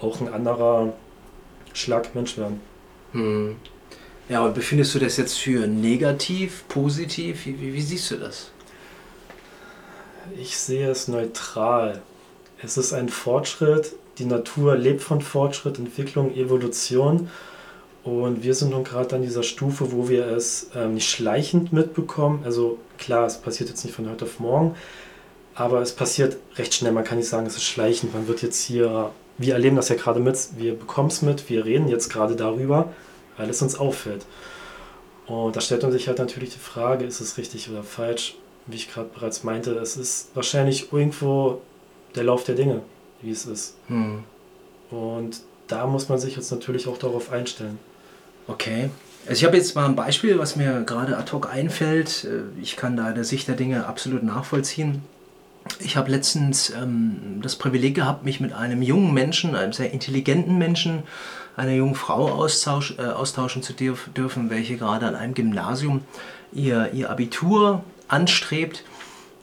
auch ein anderer Schlag Mensch werden. Hm. Ja, und befindest du das jetzt für negativ, positiv? Wie, wie, wie siehst du das? Ich sehe es neutral. Es ist ein Fortschritt. Die Natur lebt von Fortschritt, Entwicklung, Evolution. Und wir sind nun gerade an dieser Stufe, wo wir es ähm, nicht schleichend mitbekommen. Also klar, es passiert jetzt nicht von heute auf morgen, aber es passiert recht schnell. Man kann nicht sagen, es ist schleichend. Man wird jetzt hier, wir erleben das ja gerade mit, wir bekommen es mit, wir reden jetzt gerade darüber, weil es uns auffällt. Und da stellt man sich halt natürlich die Frage, ist es richtig oder falsch? Wie ich gerade bereits meinte, es ist wahrscheinlich irgendwo der Lauf der Dinge, wie es ist. Hm. Und da muss man sich jetzt natürlich auch darauf einstellen. Okay. Also ich habe jetzt mal ein Beispiel, was mir gerade ad hoc einfällt. Äh, ich kann da der Sicht der Dinge absolut nachvollziehen. ich habe letztens ähm, das Privileg gehabt, mich mit einem jungen Menschen, einem sehr intelligenten Menschen, einer jungen Frau austausch, äh, austauschen zu dürfen, welche gerade an einem Gymnasium ihr, ihr Abitur anstrebt.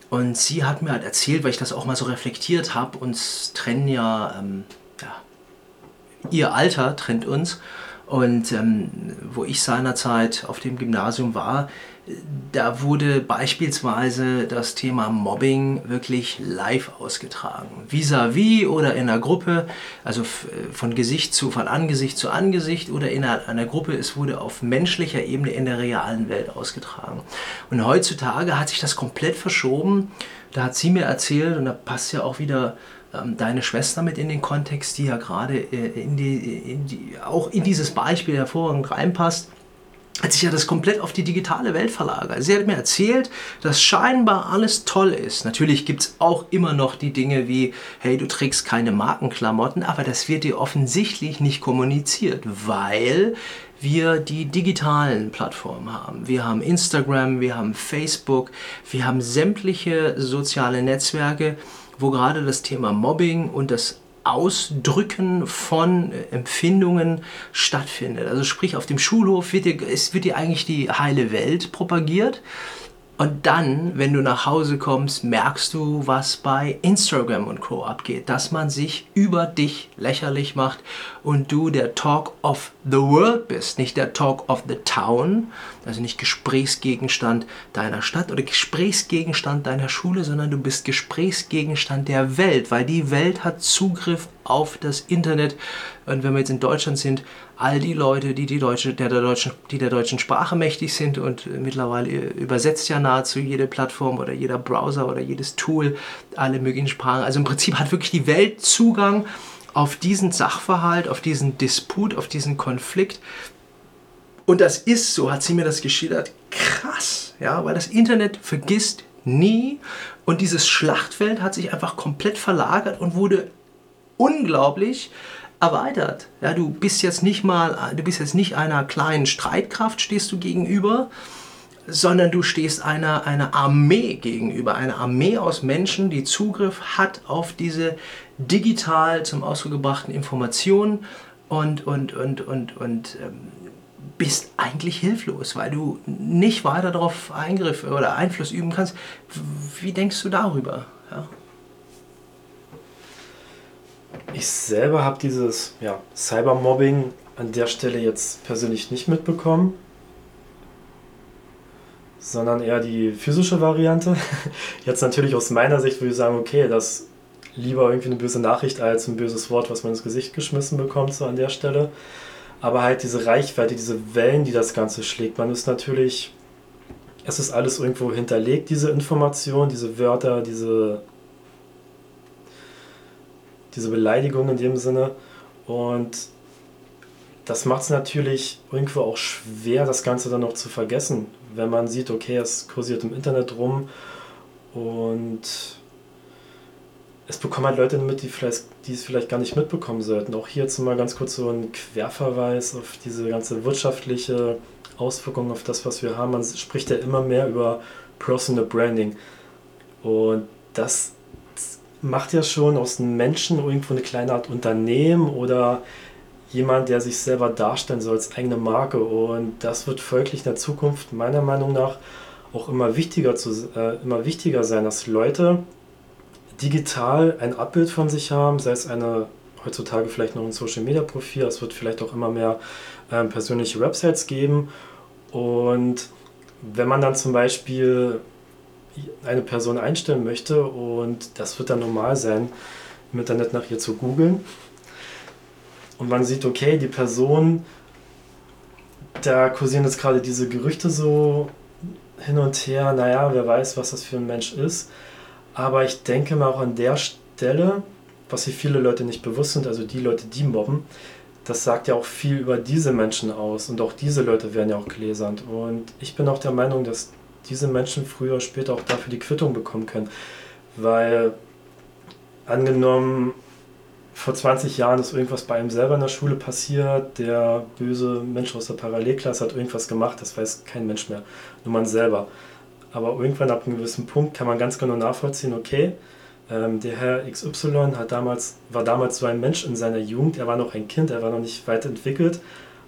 Und sie hat mir halt erzählt, weil ich das auch mal so reflektiert habe, uns trennen ja, ähm, ja, ihr Alter trennt uns. Und ähm, wo ich seinerzeit auf dem Gymnasium war, da wurde beispielsweise das Thema Mobbing wirklich live ausgetragen. Vis-à-vis -vis oder in einer Gruppe, also von Gesicht zu, von Angesicht zu Angesicht oder in einer, einer Gruppe, es wurde auf menschlicher Ebene in der realen Welt ausgetragen. Und heutzutage hat sich das komplett verschoben. Da hat sie mir erzählt, und da passt ja auch wieder ähm, deine Schwester mit in den Kontext, die ja gerade äh, in die, in die, auch in dieses Beispiel hervorragend reinpasst hat sich ja das komplett auf die digitale Welt verlagert. Sie hat mir erzählt, dass scheinbar alles toll ist. Natürlich gibt es auch immer noch die Dinge wie, hey, du trägst keine Markenklamotten, aber das wird dir offensichtlich nicht kommuniziert, weil wir die digitalen Plattformen haben. Wir haben Instagram, wir haben Facebook, wir haben sämtliche soziale Netzwerke, wo gerade das Thema Mobbing und das Ausdrücken von äh, Empfindungen stattfindet. Also sprich, auf dem Schulhof wird dir, es wird dir eigentlich die heile Welt propagiert und dann, wenn du nach Hause kommst, merkst du, was bei Instagram und Co. abgeht. Dass man sich über dich lächerlich macht und du der Talk of the World bist, nicht der Talk of the Town, also nicht Gesprächsgegenstand deiner Stadt oder Gesprächsgegenstand deiner Schule, sondern du bist Gesprächsgegenstand der Welt, weil die Welt hat Zugriff auf das Internet. Und wenn wir jetzt in Deutschland sind, all die Leute, die, die, Deutsche, der, der deutschen, die der deutschen Sprache mächtig sind und mittlerweile übersetzt ja nahezu jede Plattform oder jeder Browser oder jedes Tool alle möglichen Sprachen. Also im Prinzip hat wirklich die Welt Zugang auf diesen Sachverhalt, auf diesen Disput, auf diesen Konflikt. Und das ist, so hat sie mir das geschildert, krass, ja, weil das Internet vergisst nie und dieses Schlachtfeld hat sich einfach komplett verlagert und wurde unglaublich erweitert. Ja, du bist jetzt nicht mal, du bist jetzt nicht einer kleinen Streitkraft, stehst du gegenüber, sondern du stehst einer, einer Armee gegenüber, einer Armee aus Menschen, die Zugriff hat auf diese digital zum Ausdruck gebrachten Informationen und, und, und, und, und ähm, bist eigentlich hilflos, weil du nicht weiter darauf Eingriff oder Einfluss üben kannst. Wie denkst du darüber? Ja? Ich selber habe dieses ja, Cybermobbing an der Stelle jetzt persönlich nicht mitbekommen, sondern eher die physische Variante. [laughs] Jetzt natürlich aus meiner Sicht würde ich sagen, okay, das lieber irgendwie eine böse Nachricht als ein böses Wort, was man ins Gesicht geschmissen bekommt, so an der Stelle. Aber halt diese Reichweite, diese Wellen, die das Ganze schlägt, man ist natürlich, es ist alles irgendwo hinterlegt, diese Information, diese Wörter, diese diese Beleidigung in dem Sinne. Und das macht es natürlich irgendwo auch schwer, das Ganze dann noch zu vergessen, wenn man sieht, okay, es kursiert im Internet rum und es bekommen halt Leute mit, die, vielleicht, die es vielleicht gar nicht mitbekommen sollten. Auch hier jetzt mal ganz kurz so ein Querverweis auf diese ganze wirtschaftliche Auswirkung auf das, was wir haben. Man spricht ja immer mehr über Personal Branding. Und das macht ja schon aus einem Menschen irgendwo eine kleine Art Unternehmen oder jemand, der sich selber darstellen soll als eigene Marke. Und das wird folglich in der Zukunft meiner Meinung nach auch immer wichtiger, zu, äh, immer wichtiger sein, dass Leute digital ein Abbild von sich haben, sei es eine heutzutage vielleicht noch ein Social Media Profil, es wird vielleicht auch immer mehr ähm, persönliche Websites geben. Und wenn man dann zum Beispiel eine Person einstellen möchte und das wird dann normal sein, im Internet nach ihr zu googeln. Und man sieht, okay, die Person, da kursieren jetzt gerade diese Gerüchte so hin und her, naja, wer weiß, was das für ein Mensch ist. Aber ich denke mal auch an der Stelle, was sich viele Leute nicht bewusst sind, also die Leute, die mobben, das sagt ja auch viel über diese Menschen aus und auch diese Leute werden ja auch gläsernd. Und ich bin auch der Meinung, dass diese Menschen früher oder später auch dafür die Quittung bekommen können. Weil angenommen, vor 20 Jahren ist irgendwas bei einem selber in der Schule passiert, der böse Mensch aus der Parallelklasse hat irgendwas gemacht, das weiß kein Mensch mehr, nur man selber. Aber irgendwann ab einem gewissen Punkt kann man ganz genau nachvollziehen, okay, ähm, der Herr XY hat damals, war damals so ein Mensch in seiner Jugend, er war noch ein Kind, er war noch nicht weit entwickelt,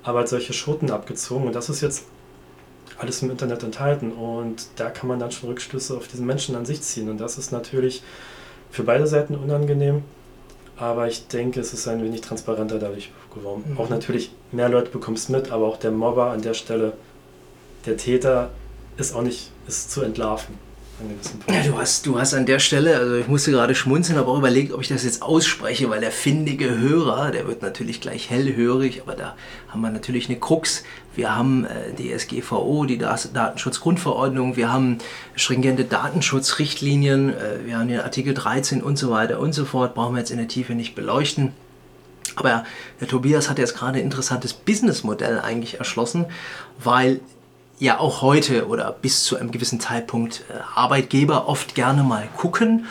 aber hat solche Schoten abgezogen und das ist jetzt alles im Internet enthalten und da kann man dann schon Rückschlüsse auf diesen Menschen an sich ziehen und das ist natürlich für beide Seiten unangenehm, aber ich denke, es ist ein wenig transparenter dadurch geworden. Mhm. Auch natürlich, mehr Leute bekommen es mit, aber auch der Mobber an der Stelle, der Täter ist auch nicht, ist zu entlarven. Ja, du hast, du hast an der Stelle, also ich musste gerade schmunzeln, aber auch überlegt, ob ich das jetzt ausspreche, weil der findige Hörer, der wird natürlich gleich hellhörig, aber da haben wir natürlich eine Krux. Wir haben äh, die SGVO, die Datenschutzgrundverordnung, wir haben stringente Datenschutzrichtlinien, äh, wir haben den Artikel 13 und so weiter und so fort, brauchen wir jetzt in der Tiefe nicht beleuchten. Aber der Tobias hat jetzt gerade ein interessantes Businessmodell eigentlich erschlossen, weil ja auch heute oder bis zu einem gewissen Zeitpunkt äh, Arbeitgeber oft gerne mal gucken.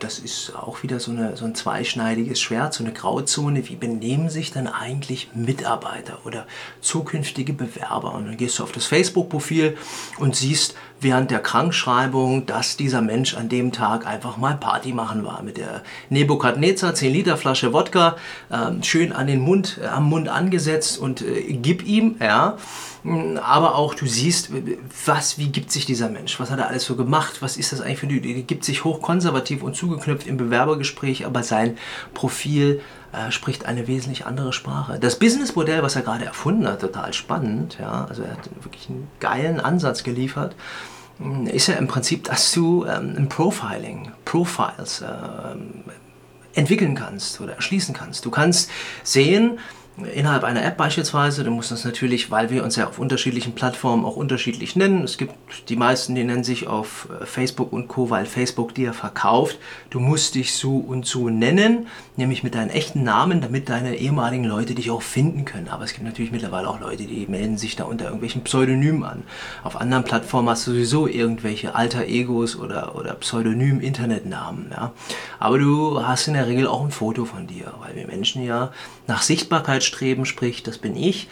Das ist auch wieder so, eine, so ein zweischneidiges Schwert, so eine Grauzone. Wie benehmen sich dann eigentlich Mitarbeiter oder zukünftige Bewerber? Und dann gehst du auf das Facebook-Profil und siehst während der Krankschreibung, dass dieser Mensch an dem Tag einfach mal Party machen war mit der Nebukadnezar 10 Liter Flasche Wodka, äh, schön an den Mund, äh, am Mund angesetzt und äh, gib ihm, ja aber auch du siehst, was, wie gibt sich dieser Mensch, was hat er alles so gemacht, was ist das eigentlich für die, gibt sich hochkonservativ und zugeknüpft im Bewerbergespräch, aber sein Profil äh, spricht eine wesentlich andere Sprache. Das Businessmodell, was er gerade erfunden hat, total spannend, ja, also er hat wirklich einen geilen Ansatz geliefert, ist ja im Prinzip, dass du ähm, ein Profiling, Profiles äh, entwickeln kannst oder erschließen kannst. Du kannst sehen, innerhalb einer App beispielsweise, du musst das natürlich, weil wir uns ja auf unterschiedlichen Plattformen auch unterschiedlich nennen. Es gibt die meisten, die nennen sich auf äh, Facebook und Co., weil Facebook dir verkauft. Du musst dich so und so nennen, nämlich mit deinem echten Namen, damit deine ehemaligen Leute dich auch finden können. Aber es gibt natürlich mittlerweile auch Leute, die melden sich da unter irgendwelchen Pseudonymen an. Auf anderen Plattformen hast du sowieso irgendwelche Alter Egos oder, oder Pseudonym-Internetnamen. Ja. Aber du hast in der Regel auch ein Foto von dir, weil wir Menschen ja nach Sichtbarkeit streben, sprich, das bin ich.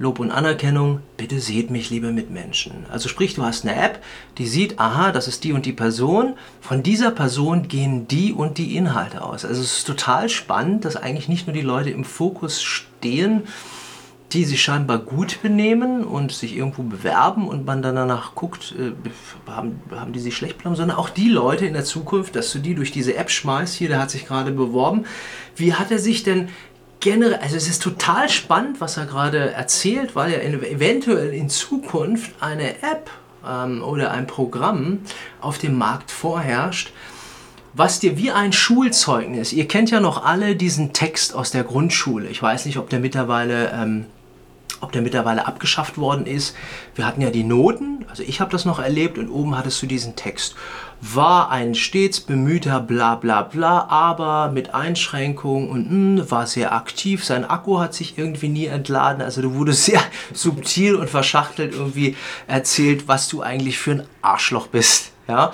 Lob und Anerkennung, bitte seht mich, liebe Mitmenschen. Also sprich, du hast eine App, die sieht, aha, das ist die und die Person. Von dieser Person gehen die und die Inhalte aus. Also es ist total spannend, dass eigentlich nicht nur die Leute im Fokus stehen, die sich scheinbar gut benehmen und sich irgendwo bewerben und man dann danach guckt, äh, haben, haben die sich schlecht benommen, sondern auch die Leute in der Zukunft, dass du die durch diese App schmeißt. Hier, der hat sich gerade beworben. Wie hat er sich denn generell, also es ist total spannend, was er gerade erzählt, weil in, eventuell in Zukunft eine App ähm, oder ein Programm auf dem Markt vorherrscht, was dir wie ein Schulzeugnis, ihr kennt ja noch alle diesen Text aus der Grundschule, ich weiß nicht, ob der mittlerweile... Ähm, ob der mittlerweile abgeschafft worden ist. Wir hatten ja die Noten, also ich habe das noch erlebt und oben hattest du diesen Text. War ein stets bemühter bla bla bla, aber mit Einschränkungen und mh, hm, war sehr aktiv. Sein Akku hat sich irgendwie nie entladen. Also du wurdest [laughs] sehr subtil und verschachtelt irgendwie erzählt, was du eigentlich für ein Arschloch bist. Ja?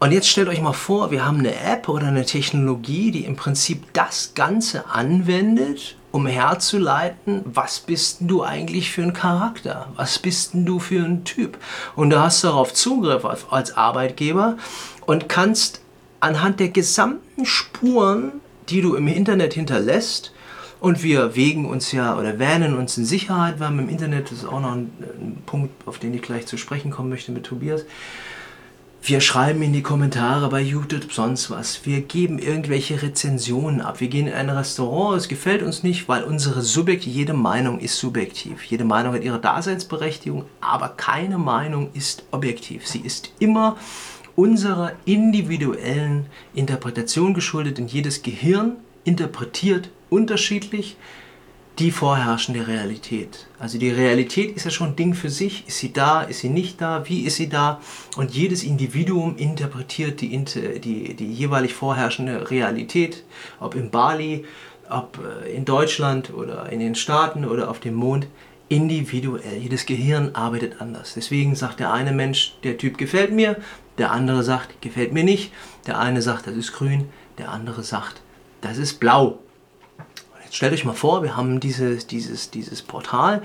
Und jetzt stellt euch mal vor, wir haben eine App oder eine Technologie, die im Prinzip das Ganze anwendet um herzuleiten, was bist du eigentlich für ein Charakter? Was bist du für ein Typ? Und du hast darauf Zugriff als Arbeitgeber und kannst anhand der gesamten Spuren, die du im Internet hinterlässt, und wir wägen uns ja oder wähnen uns in Sicherheit, weil im Internet das ist auch noch ein, ein Punkt, auf den ich gleich zu sprechen kommen möchte mit Tobias. Wir schreiben in die Kommentare bei YouTube sonst was. Wir geben irgendwelche Rezensionen ab. Wir gehen in ein Restaurant, es gefällt uns nicht, weil unsere Subjekt, jede Meinung ist subjektiv. Jede Meinung hat ihre Daseinsberechtigung, aber keine Meinung ist objektiv. Sie ist immer unserer individuellen Interpretation geschuldet, denn jedes Gehirn interpretiert unterschiedlich die vorherrschende Realität. Also die Realität ist ja schon ein Ding für sich. Ist sie da? Ist sie nicht da? Wie ist sie da? Und jedes Individuum interpretiert die, die, die jeweilig vorherrschende Realität, ob in Bali, ob äh, in Deutschland oder in den Staaten oder auf dem Mond, individuell. Jedes Gehirn arbeitet anders. Deswegen sagt der eine Mensch, der Typ gefällt mir, der andere sagt, gefällt mir nicht. Der eine sagt, das ist grün, der andere sagt, das ist blau. Stellt euch mal vor, wir haben dieses, dieses, dieses Portal,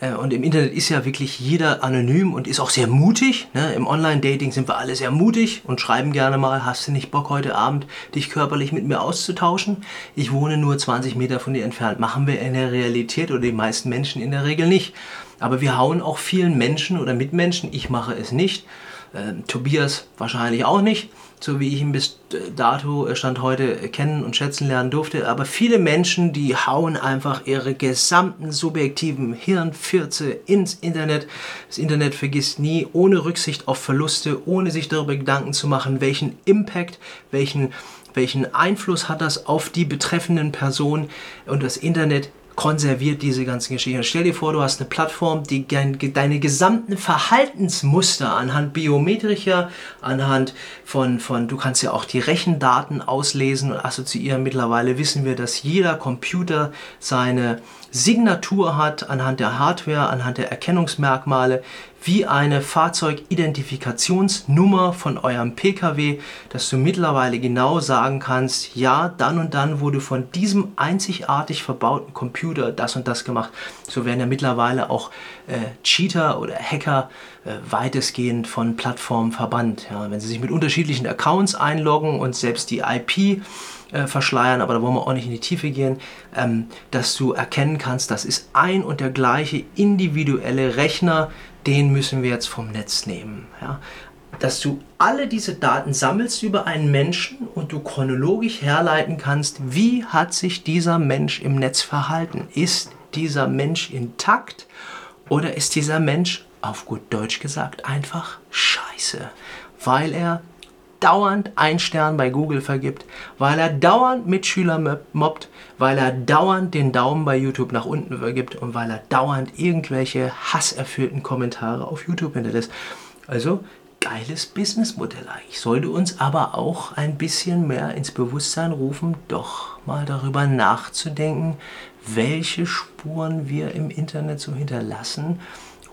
Äh, und im Internet ist ja wirklich jeder anonym und ist auch sehr mutig. Ne? Im Online-Dating sind wir alle sehr mutig und schreiben gerne mal, hast du nicht Bock heute Abend, dich körperlich mit mir auszutauschen? Ich wohne nur 20 Meter von dir entfernt. Machen wir in der Realität oder die meisten Menschen in der Regel nicht. Aber wir hauen auch vielen Menschen oder Mitmenschen, ich mache es nicht, äh, Tobias wahrscheinlich auch nicht, so wie ich ihn bis dato äh, Stand heute kennen und schätzen lernen durfte. Aber viele Menschen, die hauen einfach ihre gesamten subjektiven Hirnfürze ins Internet. Das Internet vergisst nie, ohne Rücksicht auf Verluste, ohne sich darüber Gedanken zu machen, welchen Impact, welchen welchen Einfluss hat das auf die betreffenden Personen und das Internet konserviert diese ganzen Geschichten. Stell dir vor, du hast eine Plattform, die deine gesamten Verhaltensmuster anhand biometrischer, anhand von, von, du kannst ja auch die Rechendaten auslesen und assoziieren. Mittlerweile wissen wir, dass jeder Computer seine Signatur hat anhand der Hardware, anhand der Erkennungsmerkmale, wie eine Fahrzeugidentifikationsnummer von eurem Pkw, dass du mittlerweile genau sagen kannst, ja, dann und dann wurde von diesem einzigartig verbauten Computer das und das gemacht. So werden ja mittlerweile auch äh, Cheater oder Hacker äh, weitestgehend von Plattformen verbannt. Ja, wenn sie sich mit unterschiedlichen Accounts einloggen und selbst die IP äh, verschleiern, aber da wollen wir auch nicht in die Tiefe gehen, ähm, dass du erkennen kannst, das ist ein und der gleiche individuelle Rechner, den müssen wir jetzt vom Netz nehmen. Ja? Dass du alle diese Daten sammelst über einen Menschen und du chronologisch herleiten kannst, wie hat sich dieser Mensch im Netz verhalten. Ist dieser Mensch intakt oder ist dieser Mensch, auf gut Deutsch gesagt, einfach scheiße, weil er dauernd einen Stern bei Google vergibt, weil er dauernd Mitschüler mobbt, weil er dauernd den Daumen bei YouTube nach unten vergibt und weil er dauernd irgendwelche hasserfüllten Kommentare auf YouTube hinterlässt. Also geiles Businessmodell eigentlich. Sollte uns aber auch ein bisschen mehr ins Bewusstsein rufen, doch mal darüber nachzudenken, welche Spuren wir im Internet so hinterlassen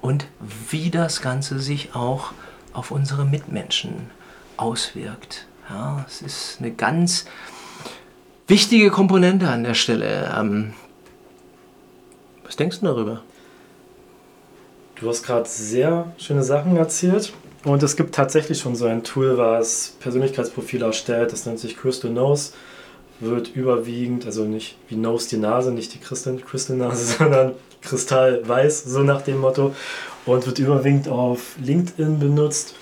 und wie das Ganze sich auch auf unsere Mitmenschen auswirkt. Ja, es ist eine ganz wichtige Komponente an der Stelle. Ähm, was denkst du darüber? Du hast gerade sehr schöne Sachen erzählt. Und es gibt tatsächlich schon so ein Tool, was Persönlichkeitsprofile erstellt. Das nennt sich Crystal Nose. Wird überwiegend, also nicht wie Nose die Nase, nicht die Crystal, Crystal Nase, [laughs] sondern Kristallweiß, so nach dem Motto. Und wird überwiegend auf LinkedIn benutzt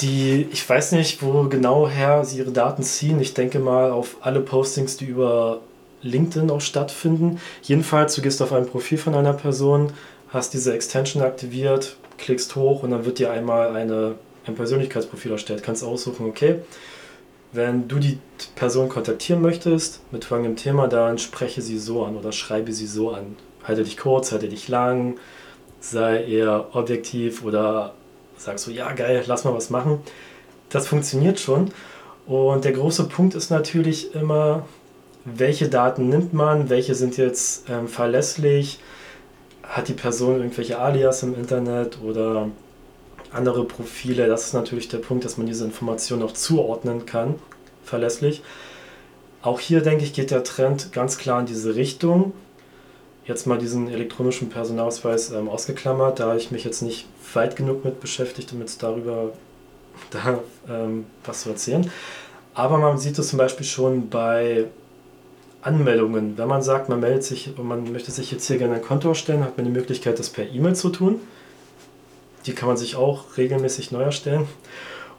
die, ich weiß nicht, wo genau her sie ihre Daten ziehen. Ich denke mal auf alle Postings, die über LinkedIn auch stattfinden. Jedenfalls, du gehst auf ein Profil von einer Person, hast diese Extension aktiviert, klickst hoch und dann wird dir einmal eine, ein Persönlichkeitsprofil erstellt. Kannst aussuchen, okay, wenn du die Person kontaktieren möchtest mit folgendem Thema, dann spreche sie so an oder schreibe sie so an. Halte dich kurz, halte dich lang, sei eher objektiv oder sagst so, ja geil, lass mal was machen. Das funktioniert schon. Und der große Punkt ist natürlich immer, welche Daten nimmt man, welche sind jetzt ähm, verlässlich, hat die Person irgendwelche Alias im Internet oder andere Profile. Das ist natürlich der Punkt, dass man diese Informationen auch zuordnen kann, verlässlich. Auch hier, denke ich, geht der Trend ganz klar in diese Richtung jetzt mal diesen elektronischen Personalausweis ähm, ausgeklammert, da ich mich jetzt nicht weit genug mit beschäftigt, um jetzt darüber [laughs] da, ähm, was zu erzählen. Aber man sieht es zum Beispiel schon bei Anmeldungen. Wenn man sagt, man meldet sich und man möchte sich jetzt hier gerne ein Konto erstellen, hat man die Möglichkeit, das per E-Mail zu tun. Die kann man sich auch regelmäßig neu erstellen.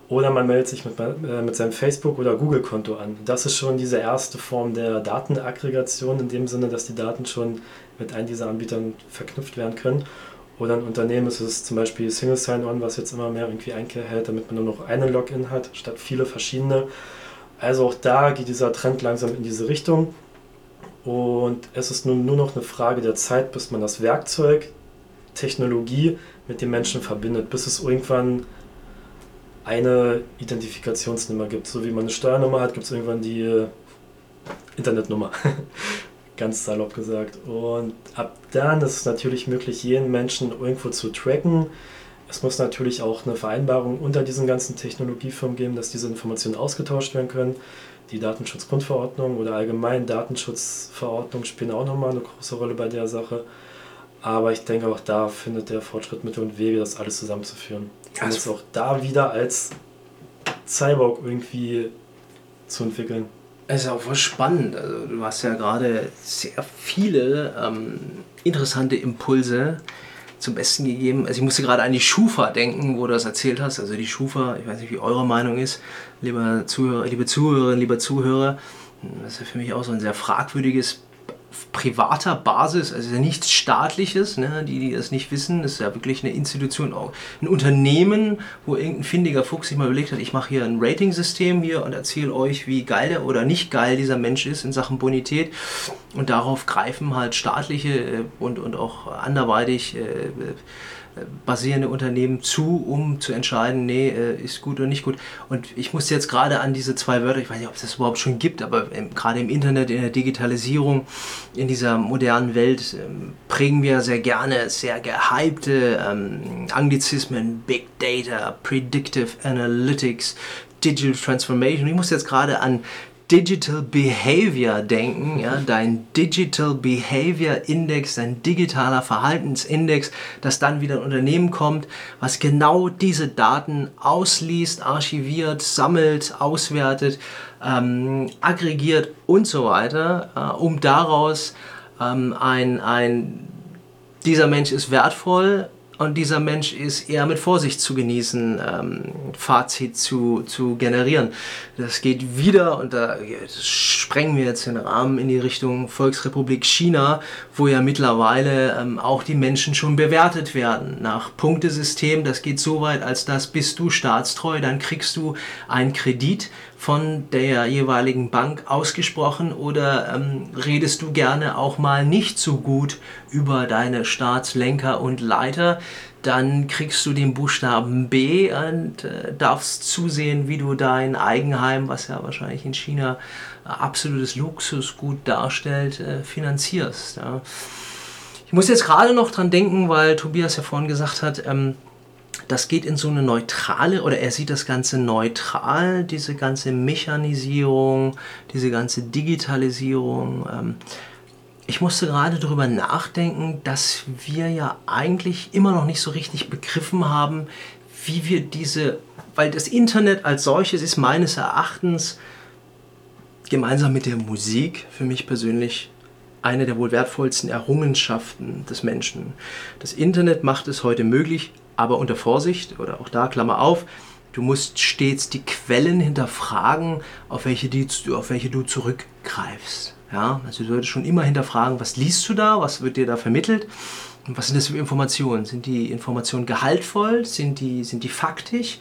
Oder man meldet sich mit, äh, mit seinem Facebook- oder Google-Konto an. Das ist schon diese erste Form der Datenaggregation, in dem Sinne, dass die Daten schon mit einem dieser Anbietern verknüpft werden können. Oder ein Unternehmen ist es zum Beispiel Single Sign-On, was jetzt immer mehr irgendwie Einkehr hält, damit man nur noch einen Login hat, statt viele verschiedene. Also auch da geht dieser Trend langsam in diese Richtung. Und es ist nun nur noch eine Frage der Zeit, bis man das Werkzeug, Technologie mit dem Menschen verbindet, bis es irgendwann eine Identifikationsnummer gibt. So wie man eine Steuernummer hat, gibt es irgendwann die Internetnummer. [laughs] ganz salopp gesagt. Und ab dann ist es natürlich möglich, jeden Menschen irgendwo zu tracken. Es muss natürlich auch eine Vereinbarung unter diesen ganzen Technologiefirmen geben, dass diese Informationen ausgetauscht werden können. Die Datenschutzgrundverordnung oder allgemein Datenschutzverordnung spielen auch nochmal eine große Rolle bei der Sache. Aber ich denke, auch da findet der Fortschritt Mittel und Wege, das alles zusammenzuführen. Und es auch da wieder als Cyborg irgendwie zu entwickeln. Es ist auch voll spannend. Also, du hast ja gerade sehr viele ähm, interessante Impulse zum Besten gegeben. Also ich musste gerade an die Schufa denken, wo du das erzählt hast. Also die Schufa, ich weiß nicht, wie eure Meinung ist, lieber Zuhörer, liebe Zuhörerinnen, lieber Zuhörer. Das ist ja für mich auch so ein sehr fragwürdiges privater Basis, also nichts staatliches, ne? die, die das nicht wissen, das ist ja wirklich eine Institution, ein Unternehmen, wo irgendein findiger Fuchs sich mal überlegt hat, ich mache hier ein Rating-System hier und erzähle euch, wie geil der oder nicht geil dieser Mensch ist in Sachen Bonität und darauf greifen halt staatliche äh, und, und auch anderweitig äh, basierende Unternehmen zu, um zu entscheiden, nee, äh, ist gut oder nicht gut. Und ich muss jetzt gerade an diese zwei Wörter, ich weiß nicht, ob es das überhaupt schon gibt, aber ähm, gerade im Internet, in der Digitalisierung, in dieser modernen Welt ähm, prägen wir sehr gerne sehr gehypte ähm, Anglizismen, Big Data, Predictive Analytics, Digital Transformation. Ich muss jetzt gerade an Digital Behavior denken, ja, dein Digital Behavior Index, dein digitaler Verhaltensindex, dass dann wieder ein Unternehmen kommt, was genau diese Daten ausliest, archiviert, sammelt, auswertet, ähm, aggregiert und so weiter, äh, um daraus ähm, ein, ein, dieser Mensch ist wertvoll und dieser Mensch ist eher mit Vorsicht zu genießen, ähm, Fazit zu, zu generieren. Das geht wieder, und da sprengen wir jetzt den Rahmen in die Richtung Volksrepublik China, wo ja mittlerweile ähm, auch die Menschen schon bewertet werden nach Punktesystem. Das geht so weit, als dass bist du staatstreu, dann kriegst du einen Kredit von der jeweiligen Bank ausgesprochen oder ähm, redest du gerne auch mal nicht so gut über deine Staatslenker und Leiter, dann kriegst du den Buchstaben B und äh, darfst zusehen, wie du dein Eigenheim, was ja wahrscheinlich in China äh, absolutes Luxusgut darstellt, äh, finanzierst. Ja. Ich muss jetzt gerade noch dran denken, weil Tobias ja vorhin gesagt hat, ähm, das geht in so eine neutrale, oder er sieht das Ganze neutral, diese ganze Mechanisierung, diese ganze Digitalisierung. Ähm, ich musste gerade darüber nachdenken, dass wir ja eigentlich immer noch nicht so richtig begriffen haben, wie wir diese, weil das Internet als solches ist meines Erachtens gemeinsam mit der Musik für mich persönlich eine der wohl wertvollsten Errungenschaften des Menschen. Das Internet macht es heute möglich, aber unter Vorsicht oder auch da Klammer auf, du musst stets die Quellen hinterfragen, auf welche, die, auf welche du zurückgreifst. Ja, also du solltest schon immer hinterfragen, was liest du da, was wird dir da vermittelt und was sind das für Informationen? Sind die Informationen gehaltvoll? Sind die, sind die faktisch?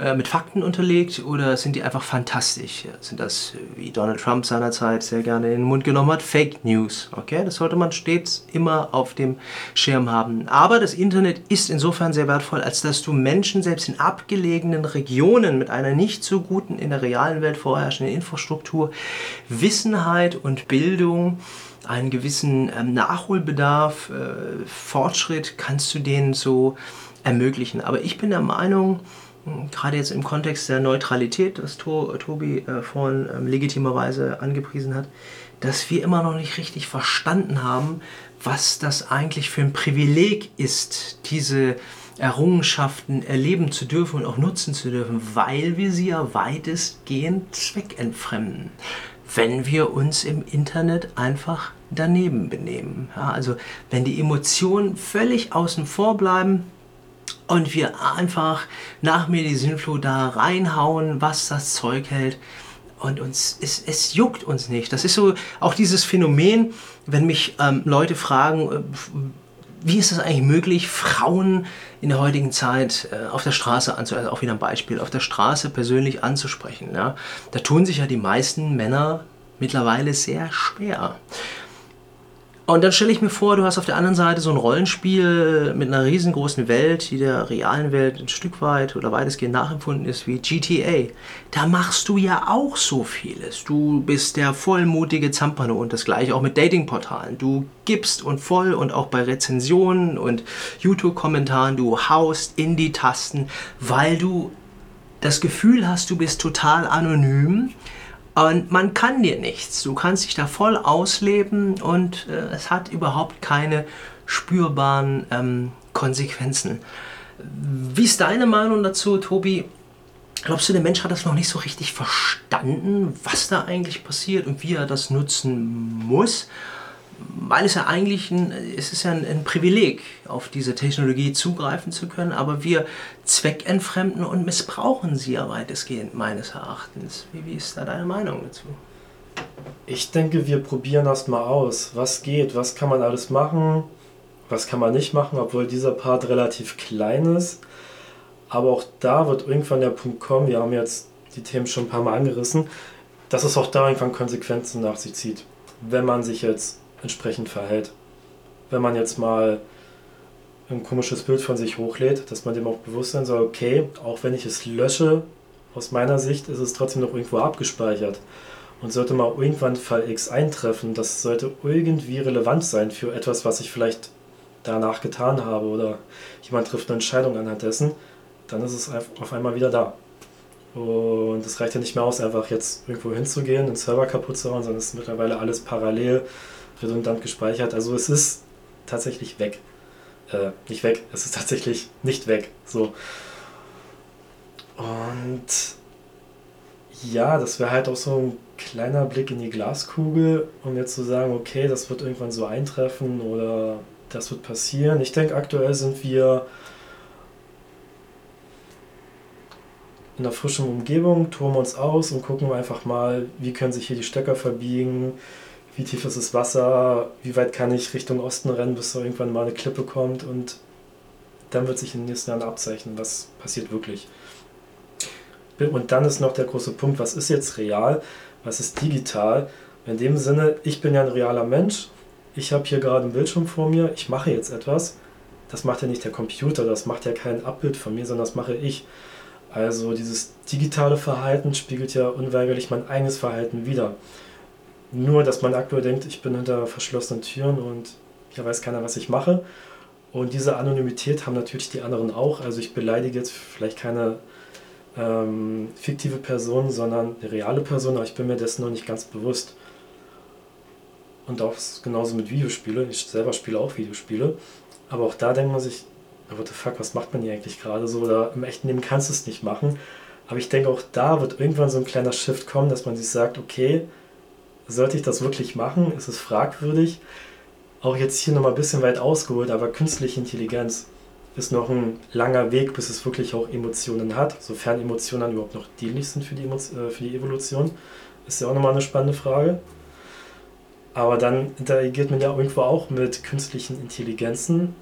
Äh, mit Fakten unterlegt oder sind die einfach fantastisch? Sind das, wie Donald Trump seinerzeit sehr gerne in den Mund genommen hat, Fake News? Okay, das sollte man stets immer auf dem Schirm haben. Aber das Internet ist insofern sehr wertvoll, als dass du Menschen selbst in abgelegenen Regionen mit einer nicht so guten in der realen Welt vorherrschenden Infrastruktur Wissenheit und Bildung einen gewissen ähm, Nachholbedarf, äh, Fortschritt kannst du denen so ermöglichen. Aber ich bin der Meinung, gerade jetzt im Kontext der Neutralität, was to Tobi äh, vorhin ähm, legitimerweise angepriesen hat, dass wir immer noch nicht richtig verstanden haben, was das eigentlich für ein Privileg ist, diese Errungenschaften erleben zu dürfen und auch nutzen zu dürfen, weil wir sie ja weitestgehend zweckentfremden, wenn wir uns im Internet einfach daneben benehmen. Ja, also wenn die Emotionen völlig außen vor bleiben, und wir einfach nach Sinnflut da reinhauen, was das Zeug hält. Und uns, es, es juckt uns nicht. Das ist so auch dieses Phänomen, wenn mich ähm, Leute fragen, äh, wie ist es eigentlich möglich, Frauen in der heutigen Zeit äh, auf der Straße anzusprechen, also auch wieder ein Beispiel, auf der Straße persönlich anzusprechen. Ja? Da tun sich ja die meisten Männer mittlerweile sehr schwer. Und dann stelle ich mir vor, du hast auf der anderen Seite so ein Rollenspiel mit einer riesengroßen Welt, die der realen Welt ein Stück weit oder weitestgehend nachempfunden ist wie GTA. Da machst du ja auch so vieles. Du bist der vollmutige Zampano und das gleiche auch mit Datingportalen. Du gibst und voll und auch bei Rezensionen und YouTube-Kommentaren, du haust in die Tasten, weil du das Gefühl hast, du bist total anonym Und man kann dir nichts. Du kannst dich da voll ausleben und äh, es hat überhaupt keine spürbaren ähm, Konsequenzen. Wie ist deine Meinung dazu, Tobi? Glaubst du, der Mensch hat das noch nicht so richtig verstanden, was da eigentlich passiert und wie er das nutzen muss? Weil es ja eigentlich ein, es ist ja ein, ein Privileg, auf diese Technologie zugreifen zu können, aber wir zweckentfremden und missbrauchen sie ja weitestgehend meines Erachtens. Wie, wie ist da deine Meinung dazu? Ich denke, wir probieren das mal aus. Was geht, was kann man alles machen, was kann man nicht machen, obwohl dieser Part relativ klein ist. Aber auch da wird irgendwann der Punkt kommen, wir haben jetzt die Themen schon ein paar Mal angerissen, dass es auch da irgendwann Konsequenzen nach sich zieht, wenn man sich jetzt entsprechend verhält. Wenn man jetzt mal ein komisches Bild von sich hochlädt, dass man dem auch bewusst sein soll, okay, auch wenn ich es lösche, aus meiner Sicht ist es trotzdem noch irgendwo abgespeichert. Und sollte mal irgendwann Fall X eintreffen, das sollte irgendwie relevant sein für etwas, was ich vielleicht danach getan habe oder jemand trifft eine Entscheidung anhand dessen, dann ist es auf einmal wieder da. Und es reicht ja nicht mehr aus, einfach jetzt irgendwo hinzugehen, den Server kaputt zu hauen, sondern es ist mittlerweile alles parallel redundant gespeichert. Also es ist tatsächlich weg. Äh, nicht weg, es ist tatsächlich nicht weg. So. Und ja, das wäre halt auch so ein kleiner Blick in die Glaskugel, um jetzt zu sagen, okay, das wird irgendwann so eintreffen oder das wird passieren. Ich denke, aktuell sind wir in einer frischen Umgebung, toben uns aus und gucken einfach mal, wie können sich hier die Stöcker verbiegen, wie tief ist das Wasser, wie weit kann ich Richtung Osten rennen, bis da irgendwann mal eine Klippe kommt und dann wird sich in den nächsten Jahren abzeichnen, was passiert wirklich. Und dann ist noch der große Punkt, was ist jetzt real, was ist digital? In dem Sinne, ich bin ja ein realer Mensch, ich habe hier gerade einen Bildschirm vor mir, ich mache jetzt etwas. Das macht ja nicht der Computer, das macht ja kein Abbild von mir, sondern das mache ich. Also dieses digitale Verhalten spiegelt ja unweigerlich mein eigenes Verhalten wider. Nur, dass man aktuell denkt, ich bin hinter verschlossenen Türen und hier weiß keiner, was ich mache. Und diese Anonymität haben natürlich die anderen auch. Also ich beleidige jetzt vielleicht keine ähm, fiktive Person, sondern eine reale Person, aber ich bin mir dessen noch nicht ganz bewusst. Und auch genauso mit Videospielen. Ich selber spiele auch Videospiele. Aber auch da denkt man sich, what the fuck, was macht man hier eigentlich gerade so? Oder im echten Leben kannst du es nicht machen. Aber ich denke, auch da wird irgendwann so ein kleiner Shift kommen, dass man sich sagt, okay, sollte ich das wirklich machen? Ist es fragwürdig? Auch jetzt hier nochmal ein bisschen weit ausgeholt, aber künstliche Intelligenz ist noch ein langer Weg, bis es wirklich auch Emotionen hat, sofern Emotionen überhaupt noch dienlich sind für die, äh, für die Evolution. Ist ja auch nochmal eine spannende Frage. Aber dann interagiert man ja irgendwo auch mit künstlichen Intelligenzen,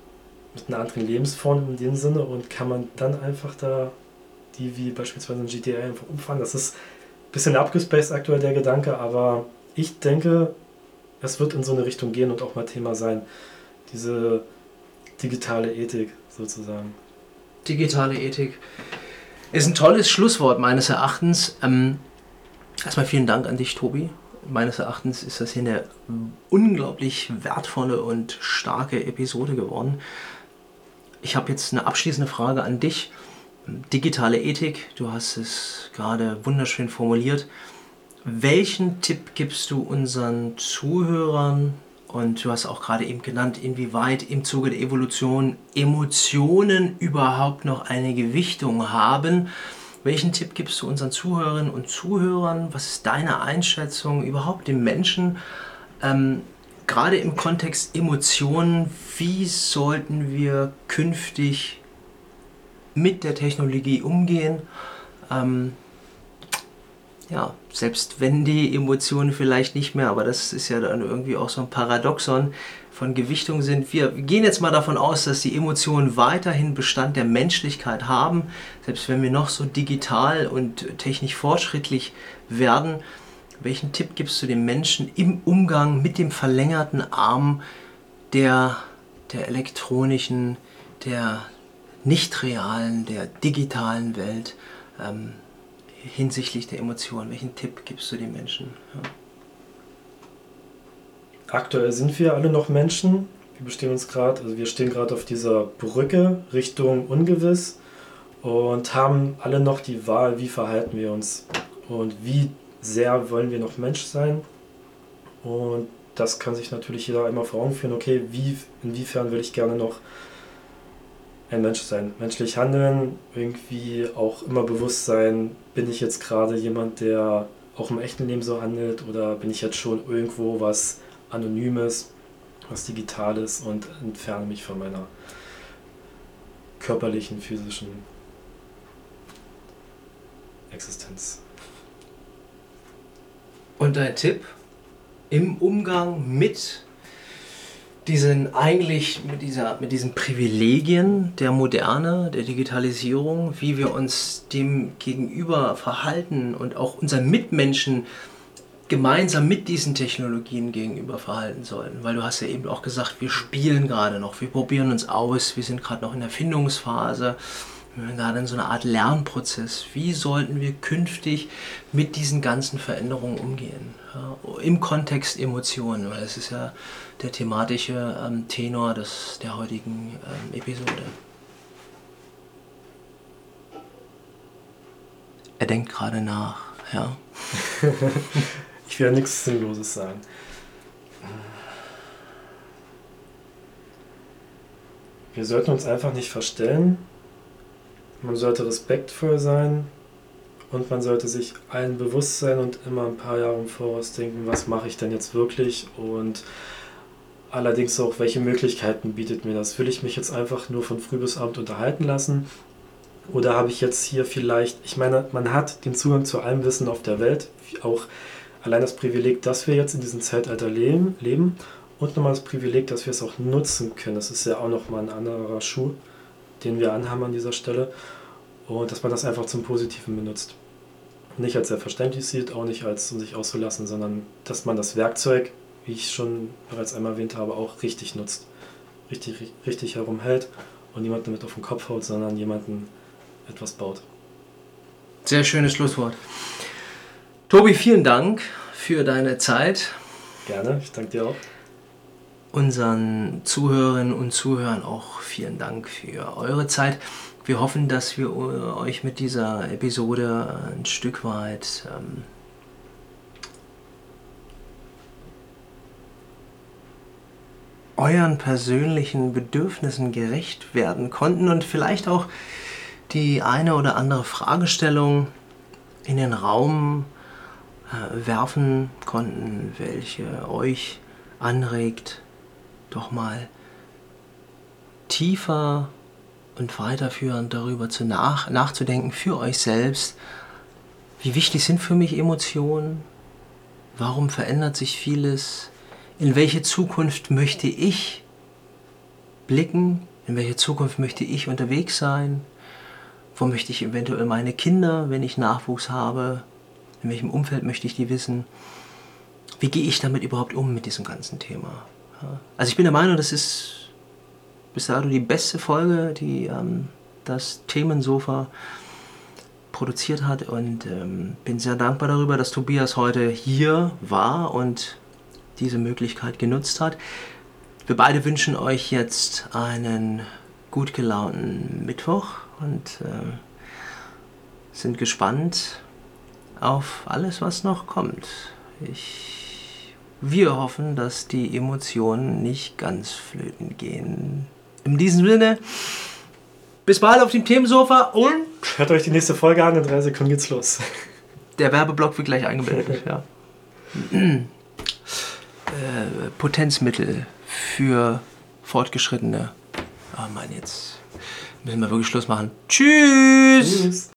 mit einer anderen Lebensform in dem Sinne und kann man dann einfach da die wie beispielsweise in GTA einfach umfahren. Das ist ein bisschen abgespaced aktuell der Gedanke, aber ich denke, es wird in so eine Richtung gehen und auch mal Thema sein. Diese digitale Ethik sozusagen. Digitale Ethik ist ein tolles Schlusswort meines Erachtens. Ähm, erstmal vielen Dank an dich, Tobi, meines Erachtens ist das hier eine unglaublich wertvolle und starke Episode geworden. Ich habe jetzt eine abschließende Frage an dich. Digitale Ethik, du hast es gerade wunderschön formuliert. Welchen Tipp gibst du unseren Zuhörern? Und du hast auch gerade eben genannt, inwieweit im Zuge der Evolution Emotionen überhaupt noch eine Gewichtung haben. Welchen Tipp gibst du unseren Zuhörerinnen und Zuhörern? Was ist deine Einschätzung überhaupt dem Menschen? Ähm, gerade im Kontext Emotionen, wie sollten wir künftig mit der Technologie umgehen? Ähm, ja, selbst wenn die Emotionen vielleicht nicht mehr, aber das ist ja dann irgendwie auch so ein Paradoxon, von Gewichtung sind. Wir gehen jetzt mal davon aus, dass die Emotionen weiterhin Bestand der Menschlichkeit haben, selbst wenn wir noch so digital und technisch fortschrittlich werden. Welchen Tipp gibst du dem Menschen im Umgang mit dem verlängerten Arm der, der elektronischen, der nicht realen, der digitalen Welt ähm, hinsichtlich der Emotionen? Welchen Tipp gibst du den Menschen? Ja aktuell sind wir alle noch Menschen. Wir bestehen uns gerade, also wir stehen gerade auf dieser Brücke Richtung Ungewiss und haben alle noch die Wahl, wie verhalten wir uns und wie sehr wollen wir noch Mensch sein. Und das kann sich natürlich jeder einmal vor Augen führen, okay, wie, inwiefern will ich gerne noch ein Mensch sein, menschlich handeln, irgendwie auch immer bewusst sein, bin ich jetzt gerade jemand, der auch im echten Leben so handelt oder bin ich jetzt schon irgendwo was Anonymes, was Digitales und entferne mich von meiner körperlichen, physischen Existenz. Und dein Tipp im Umgang mit diesen eigentlich mit dieser mit diesen Privilegien der Moderne, der Digitalisierung, wie wir uns dem gegenüber verhalten und auch unseren Mitmenschen gemeinsam mit diesen Technologien gegenüber verhalten sollten. Weil du hast ja eben auch gesagt, wir spielen gerade noch, wir probieren uns aus, wir sind gerade noch in der Findungsphase gerade in so einer Art Lernprozess. Wie sollten wir künftig mit diesen ganzen Veränderungen umgehen? Ja, Im Kontext Emotionen, weil es ist ja der thematische ähm, Tenor des, der heutigen ähm, Episode. Er denkt gerade nach, ja. [laughs] ich will ja nichts Sinnloses sagen. Wir sollten uns einfach nicht verstellen, man sollte respektvoll sein und man sollte sich allen bewusst sein und immer ein paar Jahre im Voraus denken, was mache ich denn jetzt wirklich und allerdings auch, welche Möglichkeiten bietet mir das? Will ich mich jetzt einfach nur von früh bis abend unterhalten lassen? Oder habe ich jetzt hier vielleicht, ich meine, man hat den Zugang zu allem Wissen auf der Welt, auch allein das Privileg, dass wir jetzt in diesem Zeitalter leben, leben und nochmal das Privileg, dass wir es auch nutzen können. Das ist ja auch nochmal ein anderer Schuh den wir anhaben an dieser Stelle. Und dass man das einfach zum Positiven benutzt. Nicht als selbstverständlich sieht, auch nicht als um sich auszulassen, sondern dass man das Werkzeug, wie ich schon bereits einmal erwähnt habe, auch richtig nutzt. Richtig, richtig herumhält und niemand damit auf den Kopf haut, sondern jemanden etwas baut. Sehr schönes Schlusswort. Tobi, vielen Dank für deine Zeit. Gerne, ich danke dir auch unseren Zuhörerinnen und Zuhörern auch vielen Dank für eure Zeit. Wir hoffen, dass wir euch mit dieser Episode ein Stück weit ähm, euren persönlichen Bedürfnissen gerecht werden konnten und vielleicht auch die eine oder andere Fragestellung in den Raum äh, werfen konnten, welche euch anregt, doch mal tiefer und weiterführend darüber zu nach, nachzudenken für euch selbst. Wie wichtig sind für mich Emotionen? Warum verändert sich vieles? In welche Zukunft möchte ich blicken? In welche Zukunft möchte ich unterwegs sein? Wo möchte ich eventuell meine Kinder, wenn ich Nachwuchs habe? In welchem Umfeld möchte ich die wissen? Wie gehe ich damit überhaupt um mit diesem ganzen Thema? Also ich bin der Meinung, das ist bis dato die beste Folge, die ähm, das Themensofa produziert hat und ähm, bin sehr dankbar darüber, dass Tobias heute hier war und diese Möglichkeit genutzt hat. Wir beide wünschen euch jetzt einen gut gelaunten Mittwoch und äh, sind gespannt auf alles, was noch kommt. Ich wir hoffen, dass die Emotionen nicht ganz flöten gehen. In diesem Sinne, bis bald auf dem Themensofa und hört euch die nächste Folge an. In drei Sekunden geht's los. Der Werbeblock wird gleich eingeblendet. [laughs] ja. äh, Potenzmittel für Fortgeschrittene. Ah, oh Mann, jetzt müssen wir wirklich Schluss machen. Tschüss. Tschüss.